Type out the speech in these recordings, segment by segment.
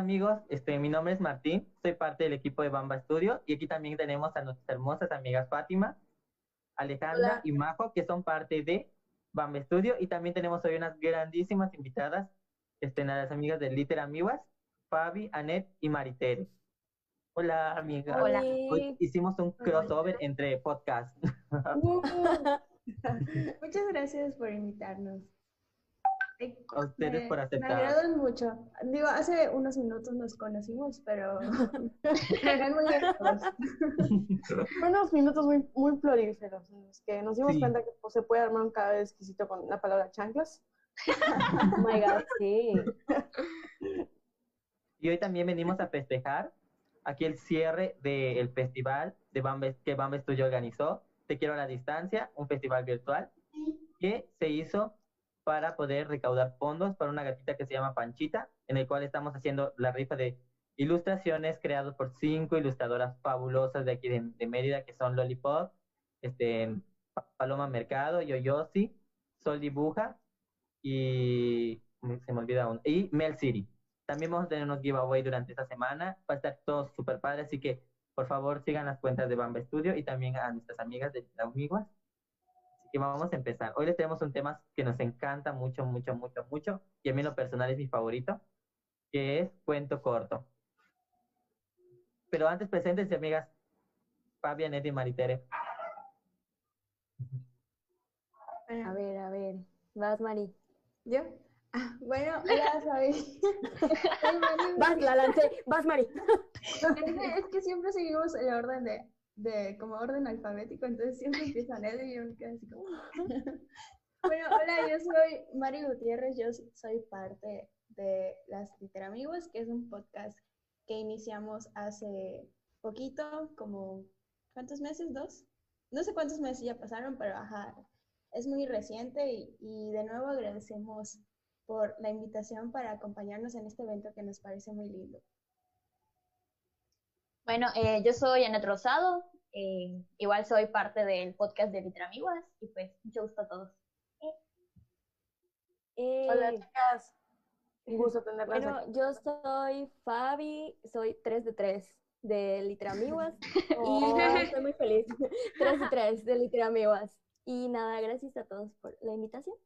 amigos, este, mi nombre es Martín, soy parte del equipo de Bamba Studio y aquí también tenemos a nuestras hermosas amigas Fátima, Alejandra y Majo, que son parte de Bamba Studio y también tenemos hoy unas grandísimas invitadas, este, las amigas de Liter Amiguas, Fabi, Anet y Maritere. Hola, amigas. Hola. Hoy hicimos un crossover entre podcasts. Muchas gracias por invitarnos. A ustedes Me- por Me aceptar. agradan mucho. Digo, hace unos minutos nos conocimos, pero eran muy lejos. Unos minutos muy, muy floríferos en los que nos dimos Sí. cuenta que pues, se puede armar un cadáver exquisito con la palabra chanclas. Oh my god, sí. Y hoy también venimos a festejar aquí el cierre del festival de Bamba, que Bamba Studio organizó, Te Quiero a la Distancia, un festival virtual que se hizo para poder recaudar fondos para una gatita que se llama Panchita, en el cual estamos haciendo la rifa de ilustraciones creadas por cinco ilustradoras fabulosas de aquí de, de Mérida, que son Lollipop, este, Pa- Paloma Mercado, Yoyosi, Sol Dibuja y mm, se me olvida uno, y Mel City. También vamos a tener unos giveaway durante esta semana. Va a estar todo súper padre, así que por favor sigan las cuentas de Bamba Studio y también a nuestras amigas de Amiguas. Que vamos a empezar. Hoy les tenemos un tema que nos encanta mucho, mucho, mucho, mucho, y a mí en lo personal es mi favorito, que es cuento corto. Pero antes preséntense, amigas. Fabi, Anet y Maritere. A ver, a ver. Vas, Mari. ¿Yo? Ah, bueno, soy Mari. Vas, la lancé. Vas, Mari. Que, es que siempre seguimos el orden de, de como orden alfabético, entonces siempre empiezan él y yo me quedo así como. bueno, hola, yo soy Mari Gutiérrez, yo soy parte de Las Literamigos, que es un podcast que iniciamos hace poquito, como ¿cuántos meses? ¿Dos? No sé cuántos meses ya pasaron, pero ajá, es muy reciente y, y de nuevo agradecemos por la invitación para acompañarnos en este evento que nos parece muy lindo. Bueno, eh, yo soy Anet Rosado, eh, igual soy parte del podcast de Litramiguas y pues mucho gusto a todos. Hola, Eh, chicas. Un gusto tenerlas bueno, aquí. yo soy Fabi, soy 3 de 3 de Literamiguas y Oh. nada, estoy muy feliz. 3 de 3 de Literamiguas. Y nada, gracias a todos por la invitación.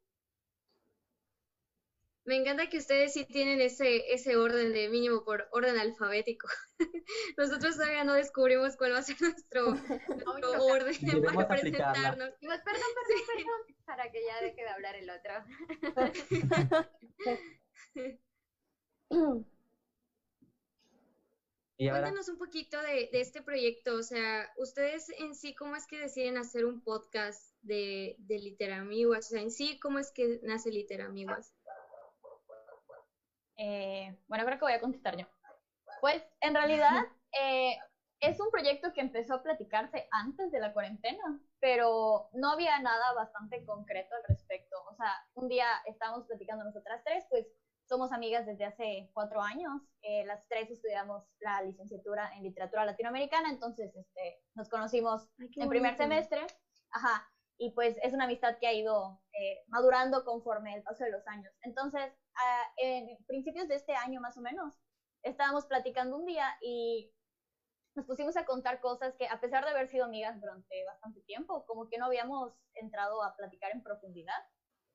Me encanta que ustedes sí tienen ese, ese orden de mínimo por orden alfabético. Nosotros todavía no descubrimos cuál va a ser nuestro, nuestro orden para aplicarla. presentarnos. Y pues, perdón, perdón, perdón, para que ya deje de hablar el otro. Cuéntanos un poquito de, de este proyecto, o sea, ustedes en sí, ¿cómo es que deciden hacer un podcast de, de Literamiguas? O sea, en sí, ¿cómo es que nace Literamiguas? Eh, bueno, creo que voy a contestar yo. Pues en realidad eh, es un proyecto que empezó a platicarse antes de la cuarentena, pero no había nada bastante concreto al respecto. O sea, un día estábamos platicando nosotras tres, pues somos amigas desde hace cuatro años. eh, las tres estudiamos la licenciatura en literatura latinoamericana, entonces este, nos conocimos Ay, en primer semestre. Ajá. Y pues es una amistad que ha ido eh, madurando conforme el paso de los años. Entonces, en principios de este año más o menos, estábamos platicando un día y nos pusimos a contar cosas que a pesar de haber sido amigas durante bastante tiempo, como que no habíamos entrado a platicar en profundidad.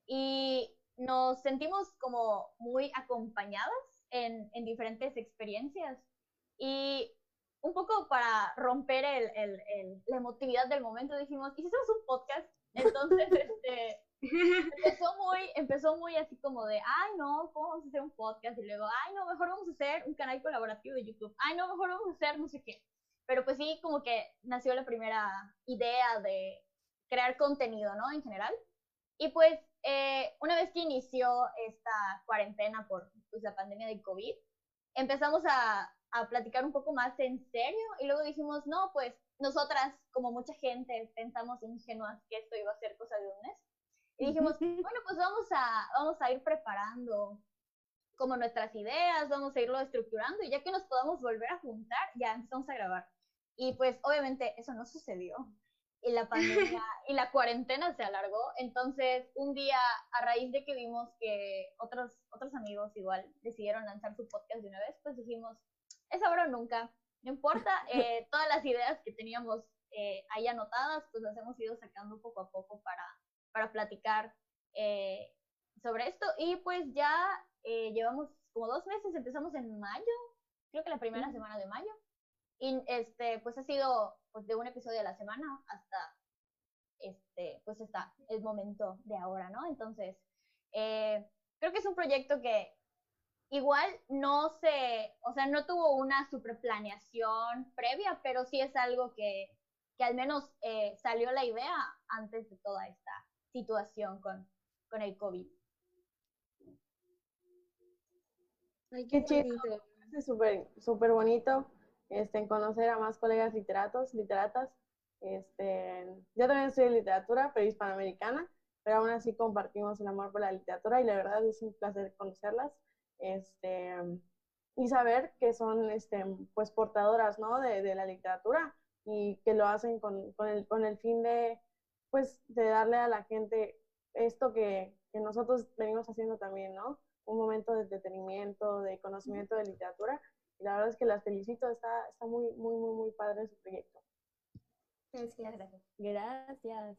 Y nos sentimos como muy acompañadas en, en diferentes experiencias. Y un poco para romper el, el- el- la emotividad del momento dijimos, ¿y si hacemos un podcast? Entonces, este, empezó muy, empezó muy así como de, ay no, ¿cómo vamos a hacer un podcast? Y luego, ay no, mejor vamos a hacer un canal colaborativo de YouTube. Ay no, mejor vamos a hacer no sé qué. Pero pues sí, como que nació la primera idea de crear contenido, ¿no? En general. Y pues, eh, una vez que inició esta cuarentena por pues, la pandemia de COVID, empezamos a, a platicar un poco más en serio y luego dijimos, no, pues nosotras, como mucha gente, pensamos ingenuas que esto iba a ser cosa de un mes. Y dijimos, bueno, pues vamos a, vamos a ir preparando como nuestras ideas, vamos a irlo estructurando y ya que nos podamos volver a juntar, ya empezamos a grabar. Y pues obviamente eso no sucedió. y la pandemia y la cuarentena se alargó. Entonces, un día, a raíz de que vimos que otros, otros amigos igual decidieron lanzar su podcast de una vez, pues dijimos, es ahora o nunca. No importa, eh, todas las ideas que teníamos eh, ahí anotadas, pues las hemos ido sacando poco a poco para, para platicar eh, sobre esto. Y pues ya eh, llevamos como dos meses, empezamos en mayo, creo que la primera semana de mayo. Y este, pues ha sido pues, de un episodio a la semana hasta este, pues hasta el momento de ahora, ¿no? Entonces, eh, creo que es un proyecto que igual no se, o sea, no tuvo una super planeación previa, pero sí es algo que, que al menos eh, salió la idea antes de toda esta situación con, con el COVID. Ay, Qué qué chido. bonito. Es súper, súper bonito este, conocer a más colegas literatos, literatas. Este, yo también estudié literatura, pero hispanoamericana, pero aún así compartimos el amor por la literatura y la verdad es un placer conocerlas este, y saber que son este, pues portadoras ¿no? de, de la literatura y que lo hacen con, con, el, con el fin de, pues, de darle a la gente esto que, que nosotros venimos haciendo también, ¿no? un momento de entretenimiento, de conocimiento de literatura. Y la verdad es que las felicito, está, está muy, muy, muy, muy padre su proyecto. Gracias. Gracias.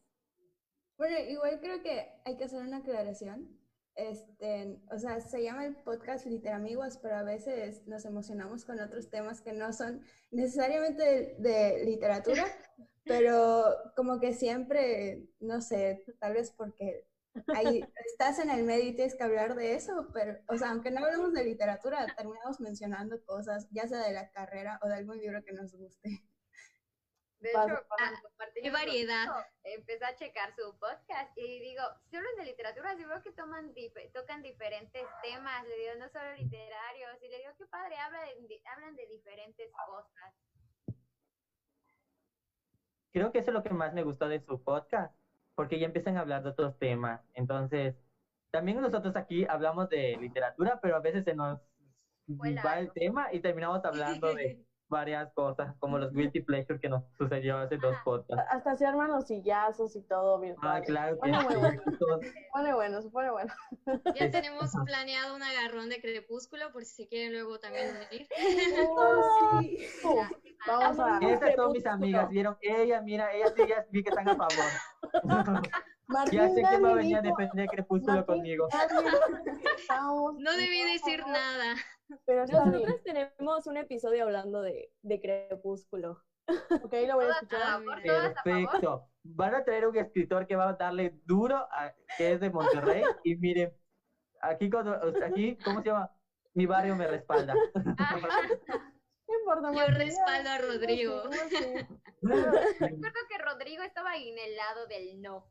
Bueno, igual creo que hay que hacer una aclaración. Este, o sea, se llama el podcast Literamigos, pero a veces nos emocionamos con otros temas que no son necesariamente de, de literatura, pero como que siempre, no sé, tal vez porque ahí estás en el medio y tienes que hablar de eso, pero, o sea, aunque no hablemos de literatura, terminamos mencionando cosas, ya sea de la carrera o de algún libro que nos guste. De hecho, cuando mi variedad. proceso, empecé a checar su podcast y digo, si hablan de literatura, sí veo que toman dif- tocan diferentes temas, le digo, no solo literarios, y le digo, qué padre, habla de- de- hablan de diferentes cosas. Creo que eso es lo que más me gustó de su podcast, porque ya empiezan a hablar de otros temas. Entonces, también nosotros aquí hablamos de literatura, pero a veces se nos va el tema y terminamos hablando de varias cosas, como los guilty pleasure que nos sucedió hace dos podcasts. Hasta se arman los sillazos y todo Ah, virtual. claro que Bueno, bueno. sí. Bueno, se pone bueno. Ya tenemos planeado un agarrón de crepúsculo por si se quieren luego también unir. Uh, vamos a... Esas son mis amigas, ¿vieron? Ella, mira, ellas sí, ya vi que están a favor. Martín Ya sé quién va a venir a defender Crepúsculo Martín conmigo. Que No debí decir nada. Pero. Nosotros tenemos un episodio hablando de, de Crepúsculo. Ok, lo voy a escuchar. a favor. Perfecto. Van a traer un escritor que va a darle duro, a- que es de Monterrey. Y miren, aquí, cuando, aquí, ¿cómo se llama? Mi barrio me respalda. No importa, Yo respaldo a Rodrigo. sí, sí. Recuerdo que Rodrigo estaba en el lado del no.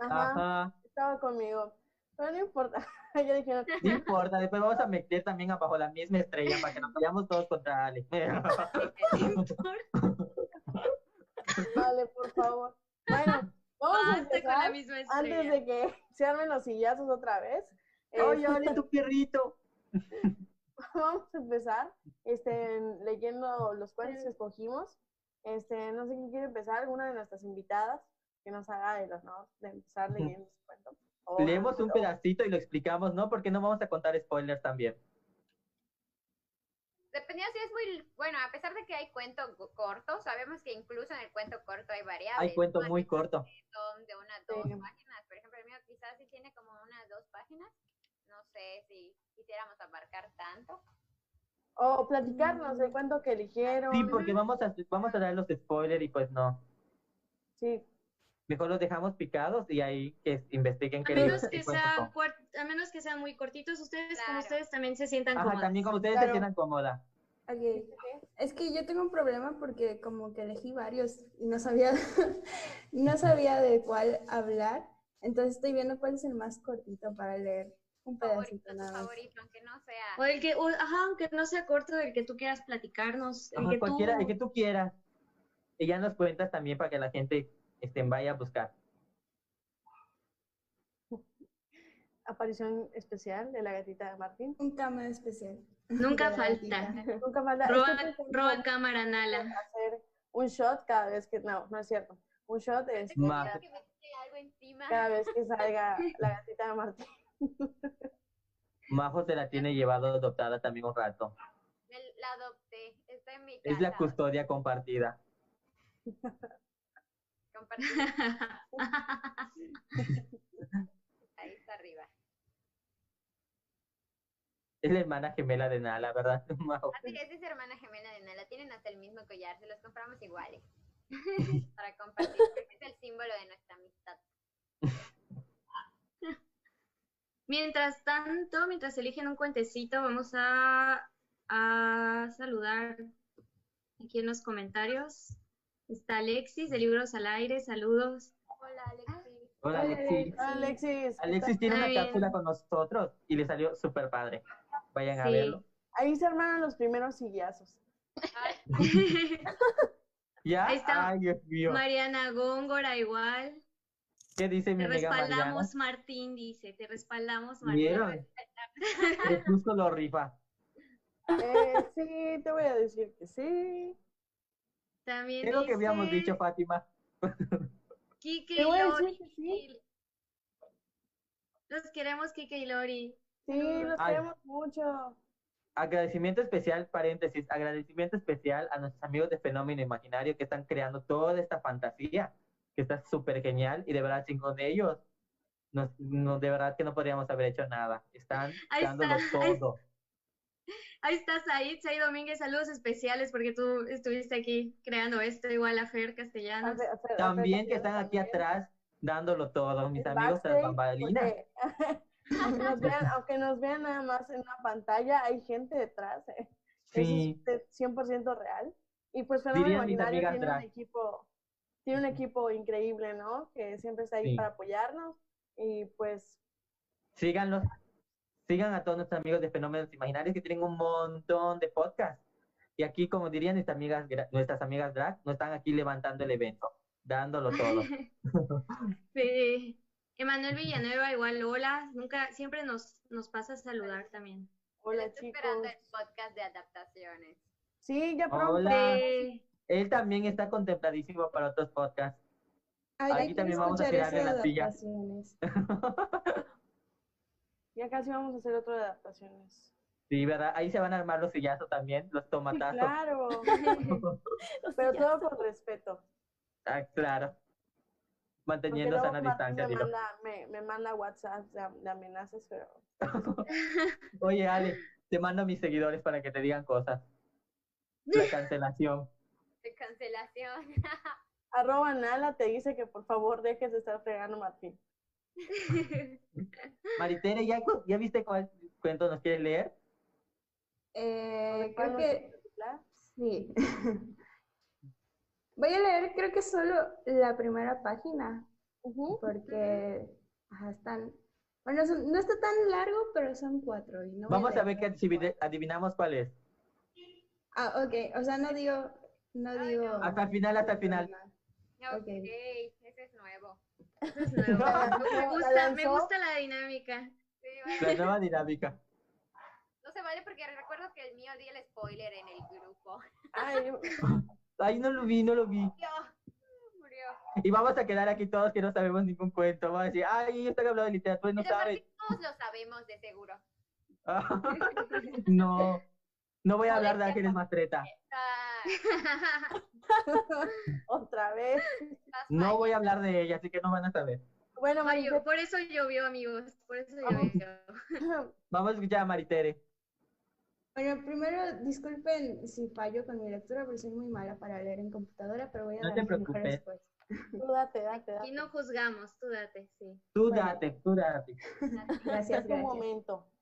Ajá, Ajá. estaba conmigo. Pero no importa. Ya dijeron, No importa, después vamos a meter también abajo la misma estrella para que nos vayamos todos contra Ale. vale, por favor. Bueno, vamos a Basta con la empezar antes de que se armen los sillazos otra vez. Oye, Este, Ale, tu perrito. vamos a empezar este, leyendo los cuentos que escogimos. Este, no sé quién quiere empezar, alguna de nuestras invitadas que nos haga el honor de empezar leyendo su cuento. O- Leemos un pedacito y lo explicamos, ¿no? Porque no vamos a contar spoilers también. Dependiendo si es muy, bueno, a pesar de que hay cuento co- corto, sabemos que incluso en el cuento corto hay variables. Hay cuento muy corto. Son de unas dos Sí. páginas. Por ejemplo, el mío quizás sí tiene como unas dos páginas. No sé si quisiéramos abarcar tanto. O platicarnos del cuento que eligieron. Sí, porque vamos a, vamos a dar los spoilers y pues no. Sí, Mejor los dejamos picados y ahí que investiguen A qué menos que cuart- a menos que sean muy cortitos, ustedes como Claro. ustedes también se sientan Ajá, también como ustedes se Claro. sientan cómoda. Ok. Es que yo tengo un problema porque como que elegí varios y no sabía, no sabía de cuál hablar. Entonces estoy viendo cuál es el más cortito para leer un Favorito, pedacito tu nada más. favorito, aunque no sea. O el que, o- ajá, aunque no sea corto, el que tú quieras platicarnos, el Ajá, que cualquiera, tú... el que tú quieras. Y ya nos cuentas también para que la gente este, vaya a buscar. aparición especial de la gatita de Martín. Un cama especial. Nunca falta. Nunca falta. Roba, roba cámara, Nala. hacer un shot cada vez que. No, no es cierto. Un shot es miedo que algo encima. cada vez que salga la gatita de Martín. Majo se la tiene llevado adoptada también un rato. La adopté. Está en mi casa. Es la custodia compartida. Ahí está arriba. Es la hermana gemela de Nala, ¿verdad? Así es, es hermana gemela de Nala. Tienen hasta el mismo collar. Se los compramos iguales. Para compartir. Porque es el símbolo de nuestra amistad. Mientras tanto, mientras eligen un cuentecito, vamos a, a saludar aquí en los comentarios. Está Alexis de Libros al Aire, saludos. Hola, Alexis. Hola, Alexis. Hola, Alexis. ¿qué Alexis tiene una bien. cápsula con nosotros y le salió súper padre. Vayan a verlo. Ahí se armaron los primeros sillazos. ¿Ya? Ahí está. Ay, Dios mío. Mariana Góngora igual. ¿Qué dice mi Te amiga Mariana? respaldamos, Martín, dice. Te respaldamos, Martín. ¿Vieron? Que justo lo rifa. Eh, sí, te voy a decir que sí. También Es lo que habíamos dicho, Fátima. Kike y Lori. sí. Los queremos, Kike y Lori. Sí, los Ay. queremos mucho. Agradecimiento especial, paréntesis, agradecimiento especial a nuestros amigos de Fenómeno Imaginario que están creando toda esta fantasía, que está súper genial y de verdad sin con ellos, nos, no, de verdad que no podríamos haber hecho nada. Están Ahí dándolo está, ahí todo. Ahí está Said, Said Domínguez, saludos especiales porque tú estuviste aquí creando esto, igual a Fer A Castellanos. Fer- a Fer- a Fer También que están aquí también. atrás dándolo todo, mis El amigos backstage, bambalinas. porque aunque, nos vean, aunque nos vean nada más en una pantalla, hay gente detrás. ¿eh? Sí, Eso es 100% real. Y pues mis Imaginario tiene un equipo, tiene un equipo increíble, ¿no? Que siempre está ahí Sí. para apoyarnos. Y pues síganlos, sigan a todos nuestros amigos de Fenómenos Imaginarios que tienen un montón de podcasts. Y aquí, como dirían nuestras amigas, nuestras amigas drag, no están aquí levantando el evento, dándolo todo. Sí. Emanuel Villanueva, igual, hola. Nunca, siempre nos, nos pasa a saludar también. hola Estoy chicos. esperando el podcast de adaptaciones. Sí, ya pronto. Hola. Sí. Él también está contempladísimo para otros podcasts. Ay, Aquí también vamos a tirarle ese de la silla. adaptaciones. Ya casi vamos a hacer otro de adaptaciones. Sí, ¿verdad? Ahí se van a armar los sillazos también, los Sí, tomatazos. claro. Pero todo con respeto. Ah, claro. Manteniendo luego sana Martín distancia, me digo. manda, me, me manda WhatsApp de, de amenazas, pero Oye, Ale, te mando a mis seguidores para que te digan cosas. La cancelación. De cancelación. arroba Nala te dice que por favor dejes de estar fregando a Martín. Maritere, ¿ya, ¿ya viste cuál cuento nos quieres leer? Eh, ¿Cuál creo que sí. Voy a leer, creo que solo la primera página, porque ajá, están. Bueno, son- no está tan largo, pero son cuatro. Y no Vamos a leer ver que adivine- adivinamos cuál es. Ah, ok. O sea, no digo. No digo. Hasta el final, hasta el final. Ok, Ok. Es Me gusta, me gusta la dinámica. Sí, La nueva dinámica. No se vale porque recuerdo que el mío di el spoiler en el grupo. Ay, Ay, no lo vi, no lo vi. Murió. Murió. Y vamos a quedar aquí todos que no sabemos ningún cuento. Vamos a decir, ay, ellos están hablando de literatura y no saben. Todos lo sabemos de seguro. no, no voy a hablar de Ángeles Mastreta. Ah, otra vez. No voy a hablar de ella, así que no van a saber. Bueno, Martín, por eso llovió, amigos. Por eso llovió. Vamos a escuchar a Maritere. Bueno, primero, disculpen si fallo con mi lectura, pero soy muy mala para leer en computadora, pero voy a No dar te preocupes. esfuerzo. tú date, date. no juzgamos, tú date, sí. Tú Bueno. date, tú date. Gracias, Es un gracias. momento.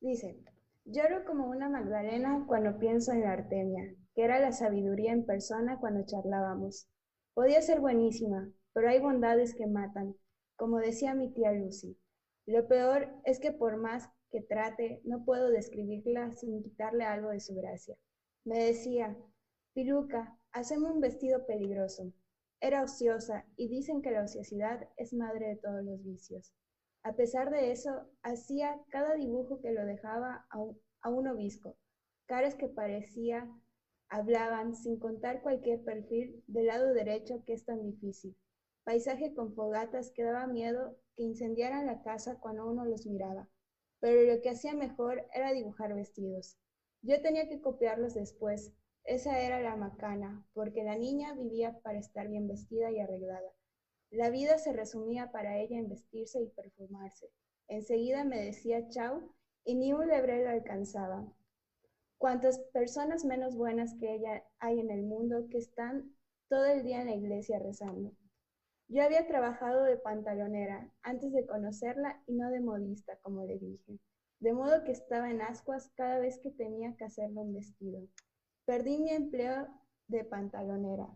Dice, lloro como una Magdalena cuando pienso en la Artemia, que era la sabiduría en persona cuando charlábamos. Podía ser buenísima, pero hay bondades que matan, como decía mi tía Lucy. Lo peor es que por más que trate, no puedo describirla sin quitarle algo de su gracia. Me decía, Piluca, haceme un vestido peligroso. Era ociosa y dicen que la ociosidad es madre de todos los vicios. A pesar de eso, hacía cada dibujo que lo dejaba a un, obisco, caras que parecía Hablaban, sin contar cualquier perfil, del lado derecho que es tan difícil. Paisaje con fogatas que daba miedo que incendiaran la casa cuando uno los miraba. Pero lo que hacía mejor era dibujar vestidos. Yo tenía que copiarlos después. Esa era la macana, porque la niña vivía para estar bien vestida y arreglada. La vida se resumía para ella en vestirse y perfumarse. Enseguida me decía chau y ni un lebrel alcanzaba. Cuántas personas menos buenas que ella hay en el mundo que están todo el día en la iglesia rezando. Yo había trabajado de pantalonera antes de conocerla y no de modista, como le dije, de modo que estaba en ascuas cada vez que tenía que hacerle un vestido. Perdí mi empleo de pantalonera,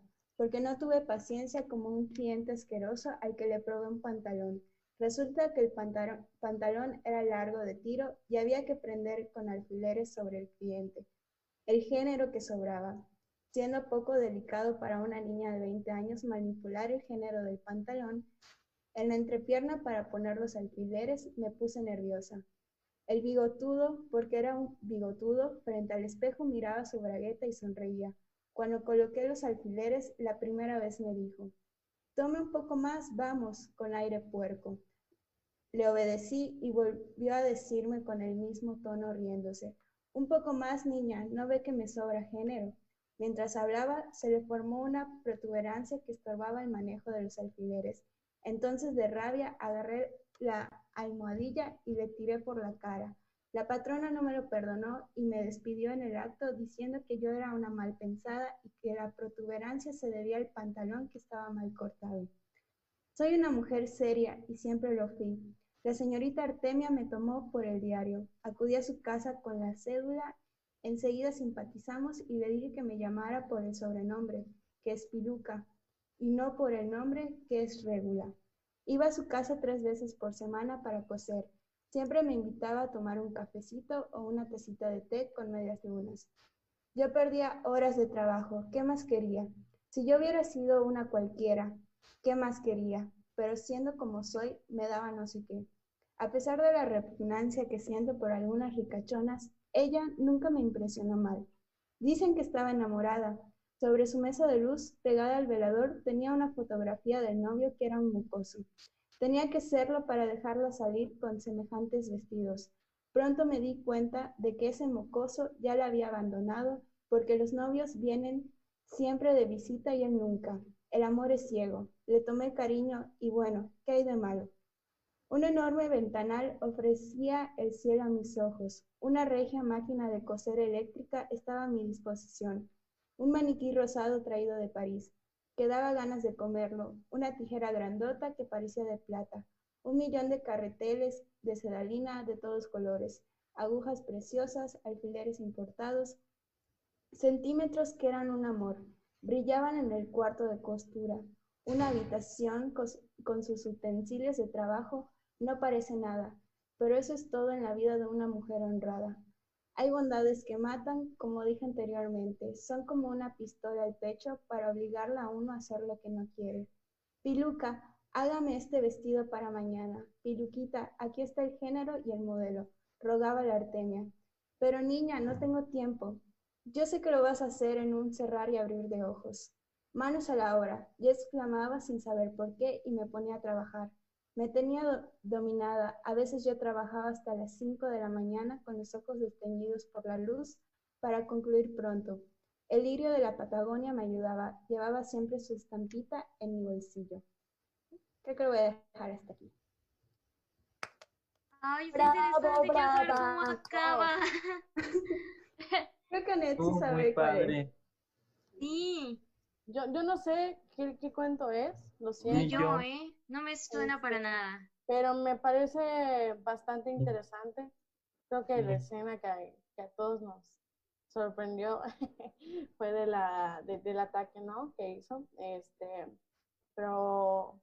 porque no tuve paciencia como un cliente asqueroso al que le probé un pantalón. Resulta que el pantalón, era largo de tiro y había que prender con alfileres sobre el cliente, el género que sobraba siendo poco delicado para una niña de 20 años manipular el género del pantalón, en la entrepierna para poner los alfileres me puse nerviosa. El bigotudo, porque era un bigotudo, frente al espejo miraba su bragueta y sonreía. Cuando coloqué los alfileres, la primera vez me dijo, Tome un poco más, vamos, con aire puerco. Le obedecí y volvió a decirme con el mismo tono riéndose, Un poco más, niña, ¿no ve que me sobra género? Mientras hablaba, se le formó una protuberancia que estorbaba el manejo de los alfileres. Entonces, de rabia, agarré la almohadilla y le tiré por la cara. La patrona no me lo perdonó y me despidió en el acto diciendo que yo era una mal pensada y que la protuberancia se debía al pantalón que estaba mal cortado. Soy una mujer seria y siempre lo fui. La señorita Artemia me tomó por el diario. Acudí a su casa con la cédula Enseguida simpatizamos y le dije que me llamara por el sobrenombre, que es Piluca, y no por el nombre, que es Regula. Iba a su casa tres veces por semana para coser. Siempre me invitaba a tomar un cafecito o una tacita de té con medias lunas. Yo perdía horas de trabajo. ¿Qué más quería? Si yo hubiera sido una cualquiera, ¿qué más quería? Pero siendo como soy, me daba no sé qué. A pesar de la repugnancia que siento por algunas ricachonas, ella nunca me impresionó mal. Dicen que estaba enamorada. Sobre su mesa de luz, pegada al velador, tenía una fotografía del novio que era un mucoso. Tenía que serlo para dejarlo salir con semejantes vestidos. Pronto me di cuenta de que ese mocoso ya la había abandonado, porque los novios vienen siempre de visita y él nunca. El amor es ciego. Le tomé cariño y bueno, ¿qué hay de malo? Un enorme ventanal ofrecía el cielo a mis ojos. Una regia máquina de coser eléctrica estaba a mi disposición. Un maniquí rosado traído de París, que daba ganas de comerlo. Una tijera grandota que parecía de plata. Un millón de carreteles de sedalina de todos colores. Agujas preciosas, alfileres importados. Centímetros que eran un amor. Brillaban en el cuarto de costura. Una habitación con sus utensilios de trabajo no parece nada, pero eso es todo en la vida de una mujer honrada. Hay bondades que matan, como dije anteriormente, son como una pistola al pecho para obligarla a uno a hacer lo que no quiere. Piluca, hágame este vestido para mañana. Piluquita, aquí está el género y el modelo, rogaba la Artemia. Pero niña, no tengo tiempo. Yo sé que lo vas a hacer en un cerrar y abrir de ojos. Manos a la obra, yo exclamaba sin saber por qué y me ponía a trabajar. Me tenía dominada. A veces yo trabajaba hasta las cinco de la mañana con los ojos desteñidos por la luz para concluir pronto. El lirio de la Patagonia me ayudaba. Llevaba siempre su estampita en mi bolsillo. Creo que lo voy a dejar hasta aquí. Ay, Bravo, interesante, quiero saber brava. cómo acaba. Creo que Netsi Uh, sabe muy cuál es. padre. Sí, Yo, yo no sé qué, qué cuento es, lo siento, ni yo. ¿eh? No me suena para Este, nada. pero me parece bastante interesante. Creo que la Sí. escena que, que a todos nos sorprendió fue de la, de- del ataque, ¿no? Que hizo. Este, pero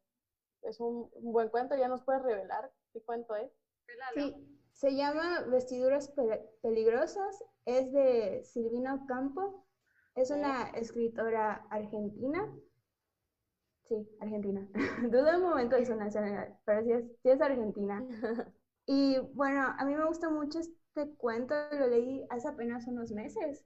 es un, un buen cuento. ¿Ya nos puedes revelar qué cuento es? Sí, se llama Vestiduras Pe- Peligrosas, es de Silvina Ocampo, es una escritora argentina. Sí, argentina. Dudo un momento de su nacionalidad, pero sí es, sí es argentina. Y bueno, a mí me gusta mucho este cuento, lo leí hace apenas unos meses,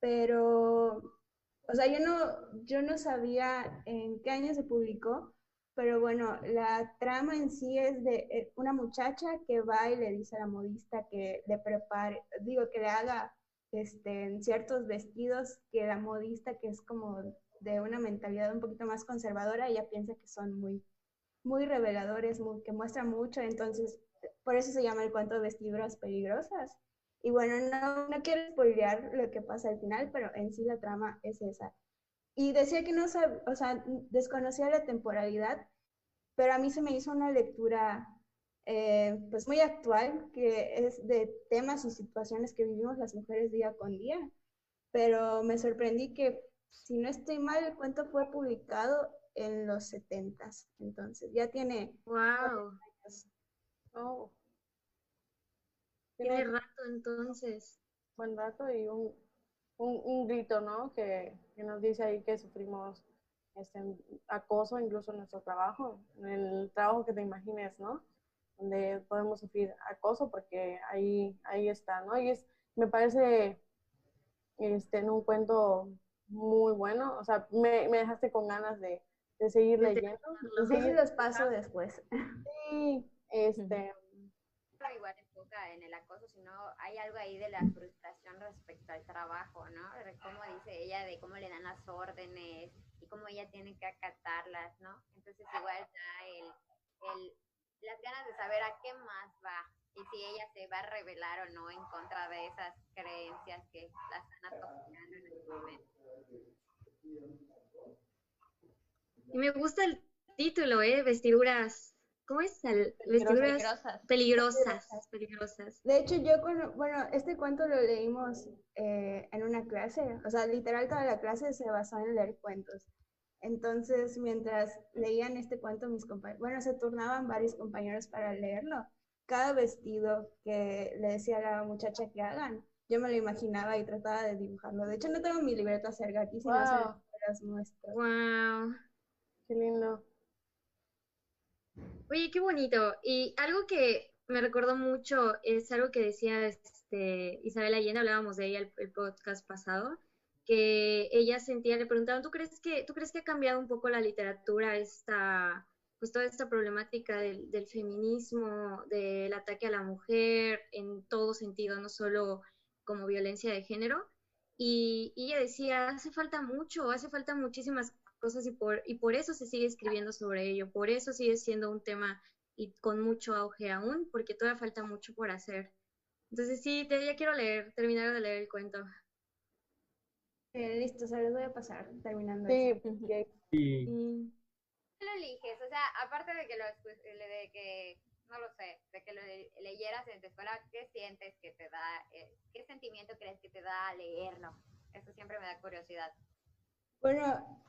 pero, o sea, yo no, yo no sabía en qué año se publicó, pero bueno, la trama en sí es de eh, una muchacha que va y le dice a la modista que le prepare, digo, que le haga este, ciertos vestidos que la modista, que es como de una mentalidad un poquito más conservadora, ella piensa que son muy, muy reveladores, que muestran mucho, entonces por eso se llama el cuento de vestiduras peligrosas. Y bueno, no, no quiero spoilear lo que pasa al final, pero en sí la trama es esa. Y decía que no sabía, o sea, desconocía la temporalidad, pero a mí se me hizo una lectura eh, pues muy actual, que es de temas y situaciones que vivimos las mujeres día con día. Pero me sorprendí que, si no estoy mal, el cuento fue publicado en los 70 entonces ya tiene... ¡Wow! Oh. Tiene rato entonces. Buen rato y un, un, un grito, ¿no? Que, que, nos dice ahí que sufrimos este, acoso incluso en nuestro trabajo, en el trabajo que te imagines, ¿no? Donde podemos sufrir acoso porque ahí, ahí está, ¿no? Y es, me parece este, en un cuento muy bueno, o sea, me, me dejaste con ganas de, de seguir leyendo. De seguir los pasos después. Sí, este... Igual enfoca en el acoso, sino hay algo ahí de la frustración respecto al trabajo, ¿no? Como dice ella, de cómo le dan las órdenes y cómo ella tiene que acatarlas, ¿no? Entonces igual da el, el, las ganas de saber a qué más va y si ella se va a revelar o no en contra de esas creencias que la están atacando en este momento. Y me gusta el título, ¿eh? Vestiduras ¿Cómo es? El, vestiduras peligrosas. peligrosas. De hecho, yo, con, bueno, este cuento lo leímos eh, en una clase, o sea, literal toda la clase se basó en leer cuentos. Entonces, mientras leían este cuento, mis compañeros, bueno, se turnaban varios compañeros para leerlo. Cada vestido que le decía a la muchacha que hagan, yo me lo imaginaba y trataba de dibujarlo. De hecho, no tengo mi libreta cerca aquí, sino wow. las muestras. ¡Wow! ¡Qué lindo! Oye, qué bonito. Y algo que me recordó mucho es algo que decía este, Isabel Allende, hablábamos de ella el, el, podcast pasado, que ella sentía, le preguntaban, ¿tú crees que, ¿tú crees que ha cambiado un poco la literatura esta, pues toda esta problemática del, del feminismo, del ataque a la mujer en todo sentido, no solo como violencia de género? Y, y ella decía, hace falta mucho, hace falta muchísimas cosas y por, y por eso se sigue escribiendo sobre ello, por eso sigue siendo un tema y con mucho auge aún, porque todavía falta mucho por hacer. Entonces sí, te, ya quiero leer, terminar de leer el cuento. Eh, listo, se los voy a pasar terminando. Sí, sí. sí. Lo eliges? O sea, aparte de que lo de que no lo sé, de que lo leyeras en tu escuela, ¿qué sientes que te da, eh, qué sentimiento crees que te da leerlo? Eso siempre me da curiosidad. Bueno,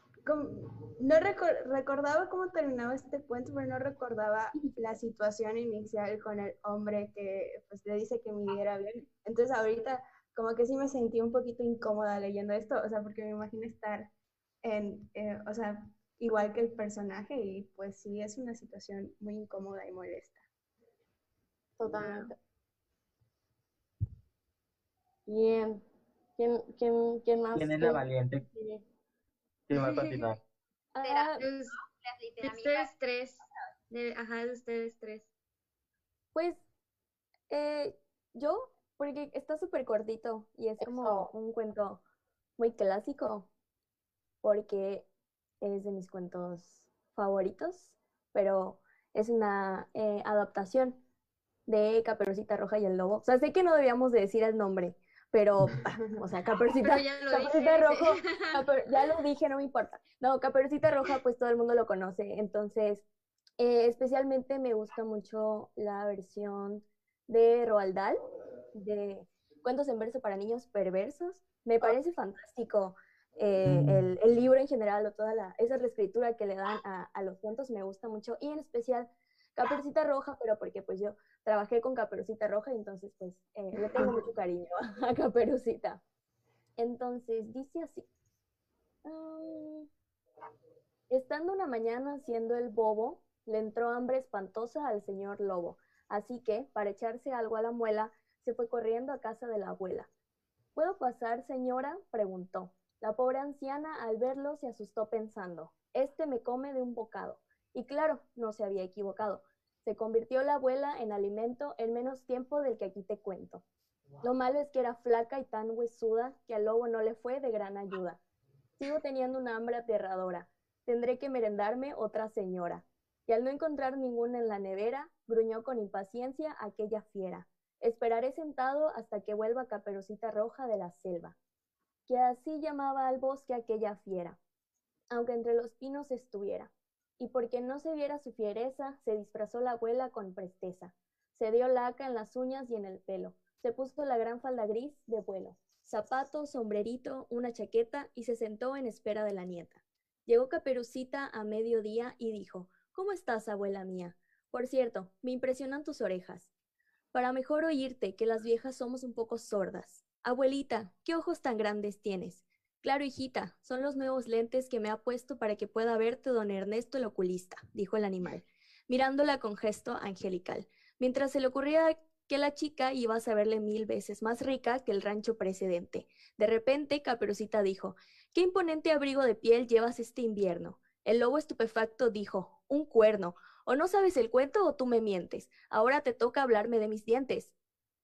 no recordaba cómo terminaba este cuento, pero no recordaba la situación inicial con el hombre que pues le dice que midiera bien. Entonces ahorita como que sí me sentí un poquito incómoda leyendo esto, o sea, porque me imagino estar en, eh, o sea, igual que el personaje y pues sí es una situación muy incómoda y molesta. Totalmente. Bien. ¿Quién, quién, quién más? ¿Quién es la valiente? Sí. ¿Quién va a continuar? Ah, Pues, de ustedes tres. De, ajá, de ustedes tres. Pues, eh, yo, porque está súper cortito y es como un cuento muy clásico, porque es de mis cuentos favoritos, pero es una eh, adaptación de Caperucita Roja y el Lobo. O sea, sé que no debíamos de decir el nombre, pero, o sea, Caperucita, lo Caperucita Caper- ya lo dije, no me importa. No, Caperucita Roja, pues todo el mundo lo conoce. Entonces, eh, especialmente me gusta mucho la versión de Roald Dahl, de Cuentos en verso para niños perversos. Me parece fantástico. Eh, Mm. el, el libro en general o toda la, esa reescritura que le dan a, a los cuentos me gusta mucho y en especial Caperucita Roja, pero porque pues yo trabajé con Caperucita Roja, entonces pues eh, le tengo mucho cariño a Caperucita. Entonces dice así. "Mm, estando una mañana haciendo el bobo, le entró hambre espantosa al señor lobo, así que, para echarse algo a la muela, se fue corriendo a casa de la abuela. ¿Puedo pasar, señora? preguntó. La pobre anciana al verlo se asustó pensando, este me come de un bocado. Y claro, no se había equivocado. Se convirtió la abuela en alimento en menos tiempo del que aquí te cuento. Lo malo es que era flaca y tan huesuda que al lobo no le fue de gran ayuda. Sigo teniendo una hambre aterradora. Tendré que merendarme otra señora. Y al no encontrar ninguna en la nevera, gruñó con impaciencia aquella fiera. Esperaré sentado hasta que vuelva Caperucita Roja de la selva. Que así llamaba al bosque aquella fiera, aunque entre los pinos estuviera y porque no se viera su fiereza, se disfrazó la abuela con presteza. Se dio laca en las uñas y en el pelo. Se puso la gran falda gris de vuelo, zapato, sombrerito, una chaqueta y se sentó en espera de la nieta. Llegó Caperucita a mediodía y dijo, ¿Cómo estás, abuela mía? Por cierto, me impresionan tus orejas. Para mejor oírte, que las viejas somos un poco sordas. Abuelita, ¿qué ojos tan grandes tienes? Claro, hijita, son los nuevos lentes que me ha puesto para que pueda verte don Ernesto el oculista, dijo el animal, mirándola con gesto angelical, mientras se le ocurría que la chica iba a saberle mil veces más rica que el rancho precedente. De repente, Caperucita dijo, ¿qué imponente abrigo de piel llevas este invierno? El lobo estupefacto dijo, un cuerno. O no sabes el cuento o tú me mientes. Ahora te toca hablarme de mis dientes.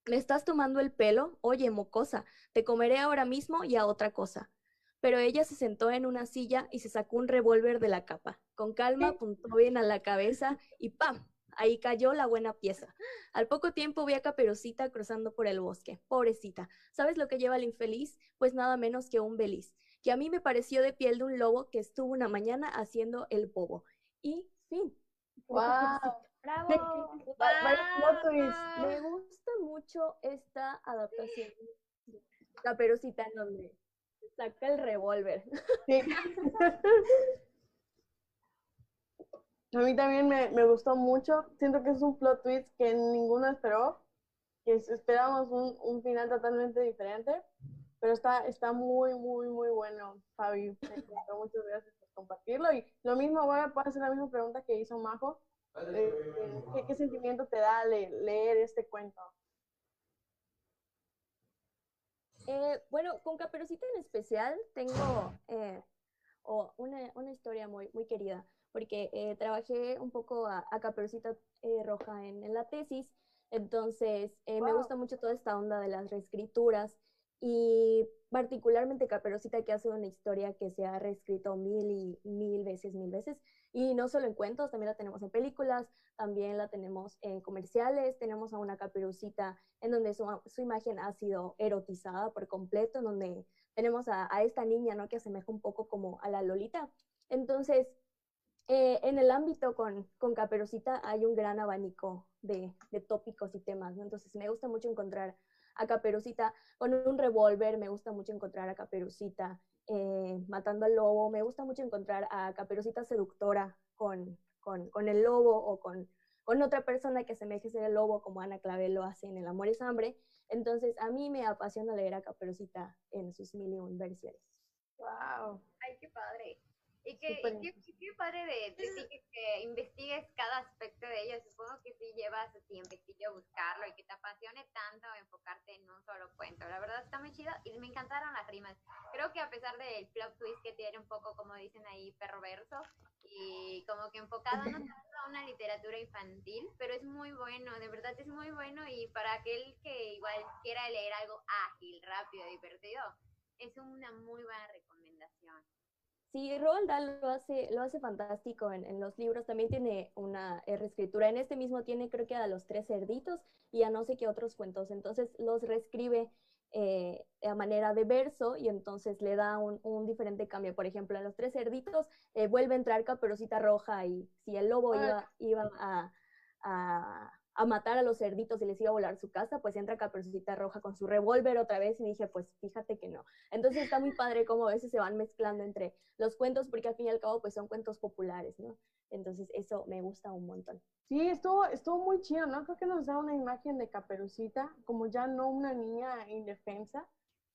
¿Me estás tomando el pelo? Oye, mocosa, te comeré ahora mismo y a otra cosa pero ella se sentó en una silla y se sacó un revólver de la capa. Con calma apuntó bien a la cabeza y ¡pam! Ahí cayó la buena pieza. Al poco tiempo vi a Caperucita cruzando por el bosque. Pobrecita. ¿Sabes lo que lleva el infeliz? Pues nada menos que un beliz, que a mí me pareció de piel de un lobo que estuvo una mañana haciendo el bobo. Y fin. ¡Wow! ¡Bravo! Me gusta mucho esta adaptación. Caperucita en donde saca el revólver. A mí también me, me, gustó mucho. Siento que es un plot twist que ninguno esperó. Que esperábamos un, un, final totalmente diferente. Pero está, está muy, muy, muy bueno, Fabi. Muchas gracias por compartirlo. Y lo mismo, ahora puedo hacer la misma pregunta que hizo Majo. Eh, ¿qué, ¿qué, sentimiento te da leer este cuento? Eh, bueno, con Caperucita en especial tengo eh, una, una, historia muy, muy querida, porque eh, trabajé un poco a, a Caperucita Roja en, en, la tesis, entonces me gusta mucho toda esta onda de las reescrituras y particularmente Caperucita que hace una historia que se ha reescrito mil y mil veces, mil veces. Y no solo en cuentos, también la tenemos en películas, también la tenemos en comerciales, tenemos a una Caperucita en donde su, su imagen ha sido erotizada por completo, en donde tenemos a, a, esta niña, ¿no? Que asemeja un poco como a la Lolita. Entonces, eh, en el ámbito con, con Caperucita hay un gran abanico de, de tópicos y temas, ¿no? Entonces, me gusta mucho encontrar a Caperucita con un revólver, me gusta mucho encontrar a Caperucita eh, matando al lobo, me gusta mucho encontrar a Caperucita seductora con, con, con el lobo o con, con otra persona que se me ser el lobo, como Ana Clavel lo hace en El amor es hambre. Entonces, a mí me apasiona leer a Caperucita en sus mil y un versiones. ¡Wow! ¡Ay, qué padre! Y que, y qué, qué, padre de, de ti que, que, investigues cada aspecto de ello. Supongo que sí llevas tiempecillo a buscarlo y que te apasione tanto enfocarte en un solo cuento. La verdad está muy chido y me encantaron las rimas. Creo que a pesar del plot twist que tiene un poco, como dicen ahí, perverso y como que enfocado no tanto a una literatura infantil, pero es muy bueno, de verdad es muy bueno y para aquel que igual quiera leer algo ágil, rápido, divertido, es una muy buena recomendación. Sí, Roald Dahl lo hace, lo hace fantástico en, en, los libros. También tiene una eh, reescritura. En este mismo tiene, creo que a los tres cerditos y a no sé qué otros cuentos. Entonces los reescribe eh, a manera de verso y entonces le da un, un, diferente cambio. Por ejemplo, a los tres cerditos eh, vuelve a entrar Caperucita Roja y si el lobo iba, iba a, a a matar a los cerditos y les iba a volar su casa, pues entra Caperucita Roja con su revólver otra vez y dije, pues fíjate que no. Entonces está muy padre cómo a veces se van mezclando entre los cuentos, porque al fin y al cabo pues son cuentos populares, ¿no? Entonces eso me gusta un montón. Sí, estuvo, estuvo muy chido, ¿no? Creo que nos da una imagen de Caperucita como ya no una niña indefensa,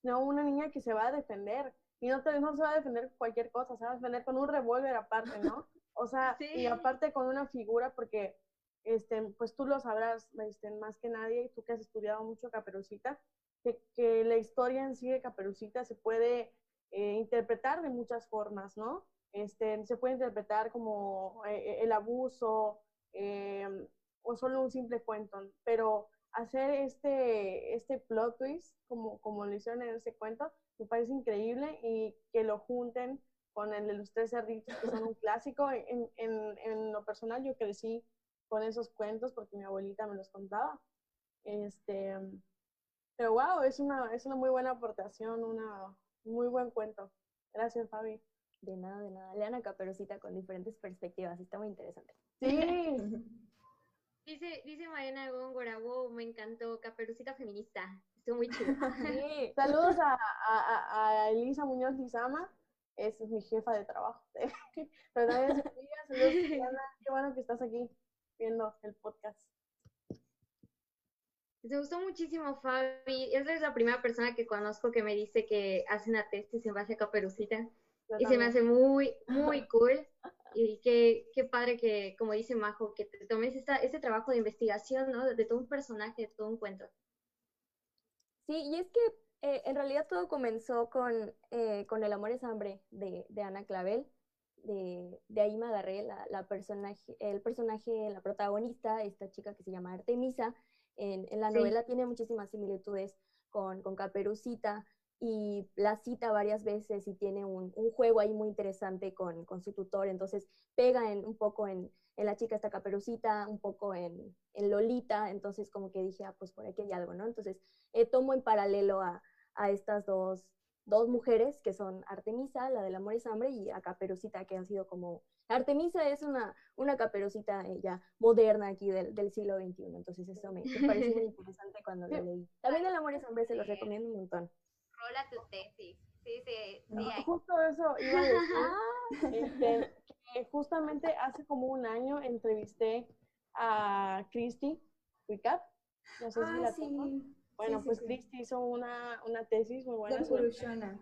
sino una niña que se va a defender. Y no, no se va a defender cualquier cosa, se va a defender con un revólver aparte, ¿no? O sea, sí. y aparte con una figura, porque este, pues tú lo sabrás este, más que nadie, y tú que has estudiado mucho Caperucita, que, la historia en sí de Caperucita se puede eh, interpretar de muchas formas, ¿no? Este, se puede interpretar como eh, el abuso em, o solo un simple cuento, pero hacer este, este plot twist, como, como lo hicieron en ese cuento, me parece increíble y que lo junten con el de los tres cerditos, que son un clásico. En, en, en lo personal, yo crecí con esos cuentos porque mi abuelita me los contaba. Este, pero wow, es una, es una muy buena aportación, una, un muy buen cuento. Gracias, Fabi. De nada, de nada. Lean a Caperucita con diferentes perspectivas, está muy interesante. Sí. dice, dice Mariana Góngora, wow, me encantó, Caperucita feminista. Estuvo muy chido. Sí. Saludos a, a, a Elisa Muñoz Lizama, es mi jefa de trabajo. Pero también saludos, qué bueno que estás aquí viendo el podcast. Me gustó muchísimo, Fabi. Esa es la primera persona que conozco que me dice que hace una tesis en base a Caperucita. y se me hace muy, muy cool. Y qué, qué padre que, como dice Majo, que te tomes esta, este trabajo de investigación, ¿no? De, todo un personaje, de todo un cuento. Sí, y es que eh, en realidad todo comenzó con, eh, con El amor es hambre de, de Ana Clavel de, de ahí me agarré la, la, personaje, el personaje, la protagonista, esta chica que se llama Artemisa, en, en la novela tiene muchísimas similitudes con, con Caperucita y la cita varias veces y tiene un, un juego ahí muy interesante con, con, su tutor, entonces pega en, un poco en, en, la chica esta Caperucita, un poco en, en, Lolita, entonces como que dije, ah, pues por aquí hay algo, ¿no? Entonces eh, tomo en paralelo a, a estas dos dos mujeres que son Artemisa, la del amor y hambre, y a Caperucita, que ha sido como... Artemisa es una, una caperucita eh, ya moderna aquí del, del siglo XXI, entonces eso me, me parece muy interesante cuando lo leí. También el amor y hambre se los recomiendo un montón. Rola tu tesis. Sí, sí, sí. justo eso iba a decir. este, que justamente hace como un año entrevisté a Christy Wicap. No sé si ah, la sí. Bueno, pues Cristi hizo una, una, tesis muy buena. Evoluciona.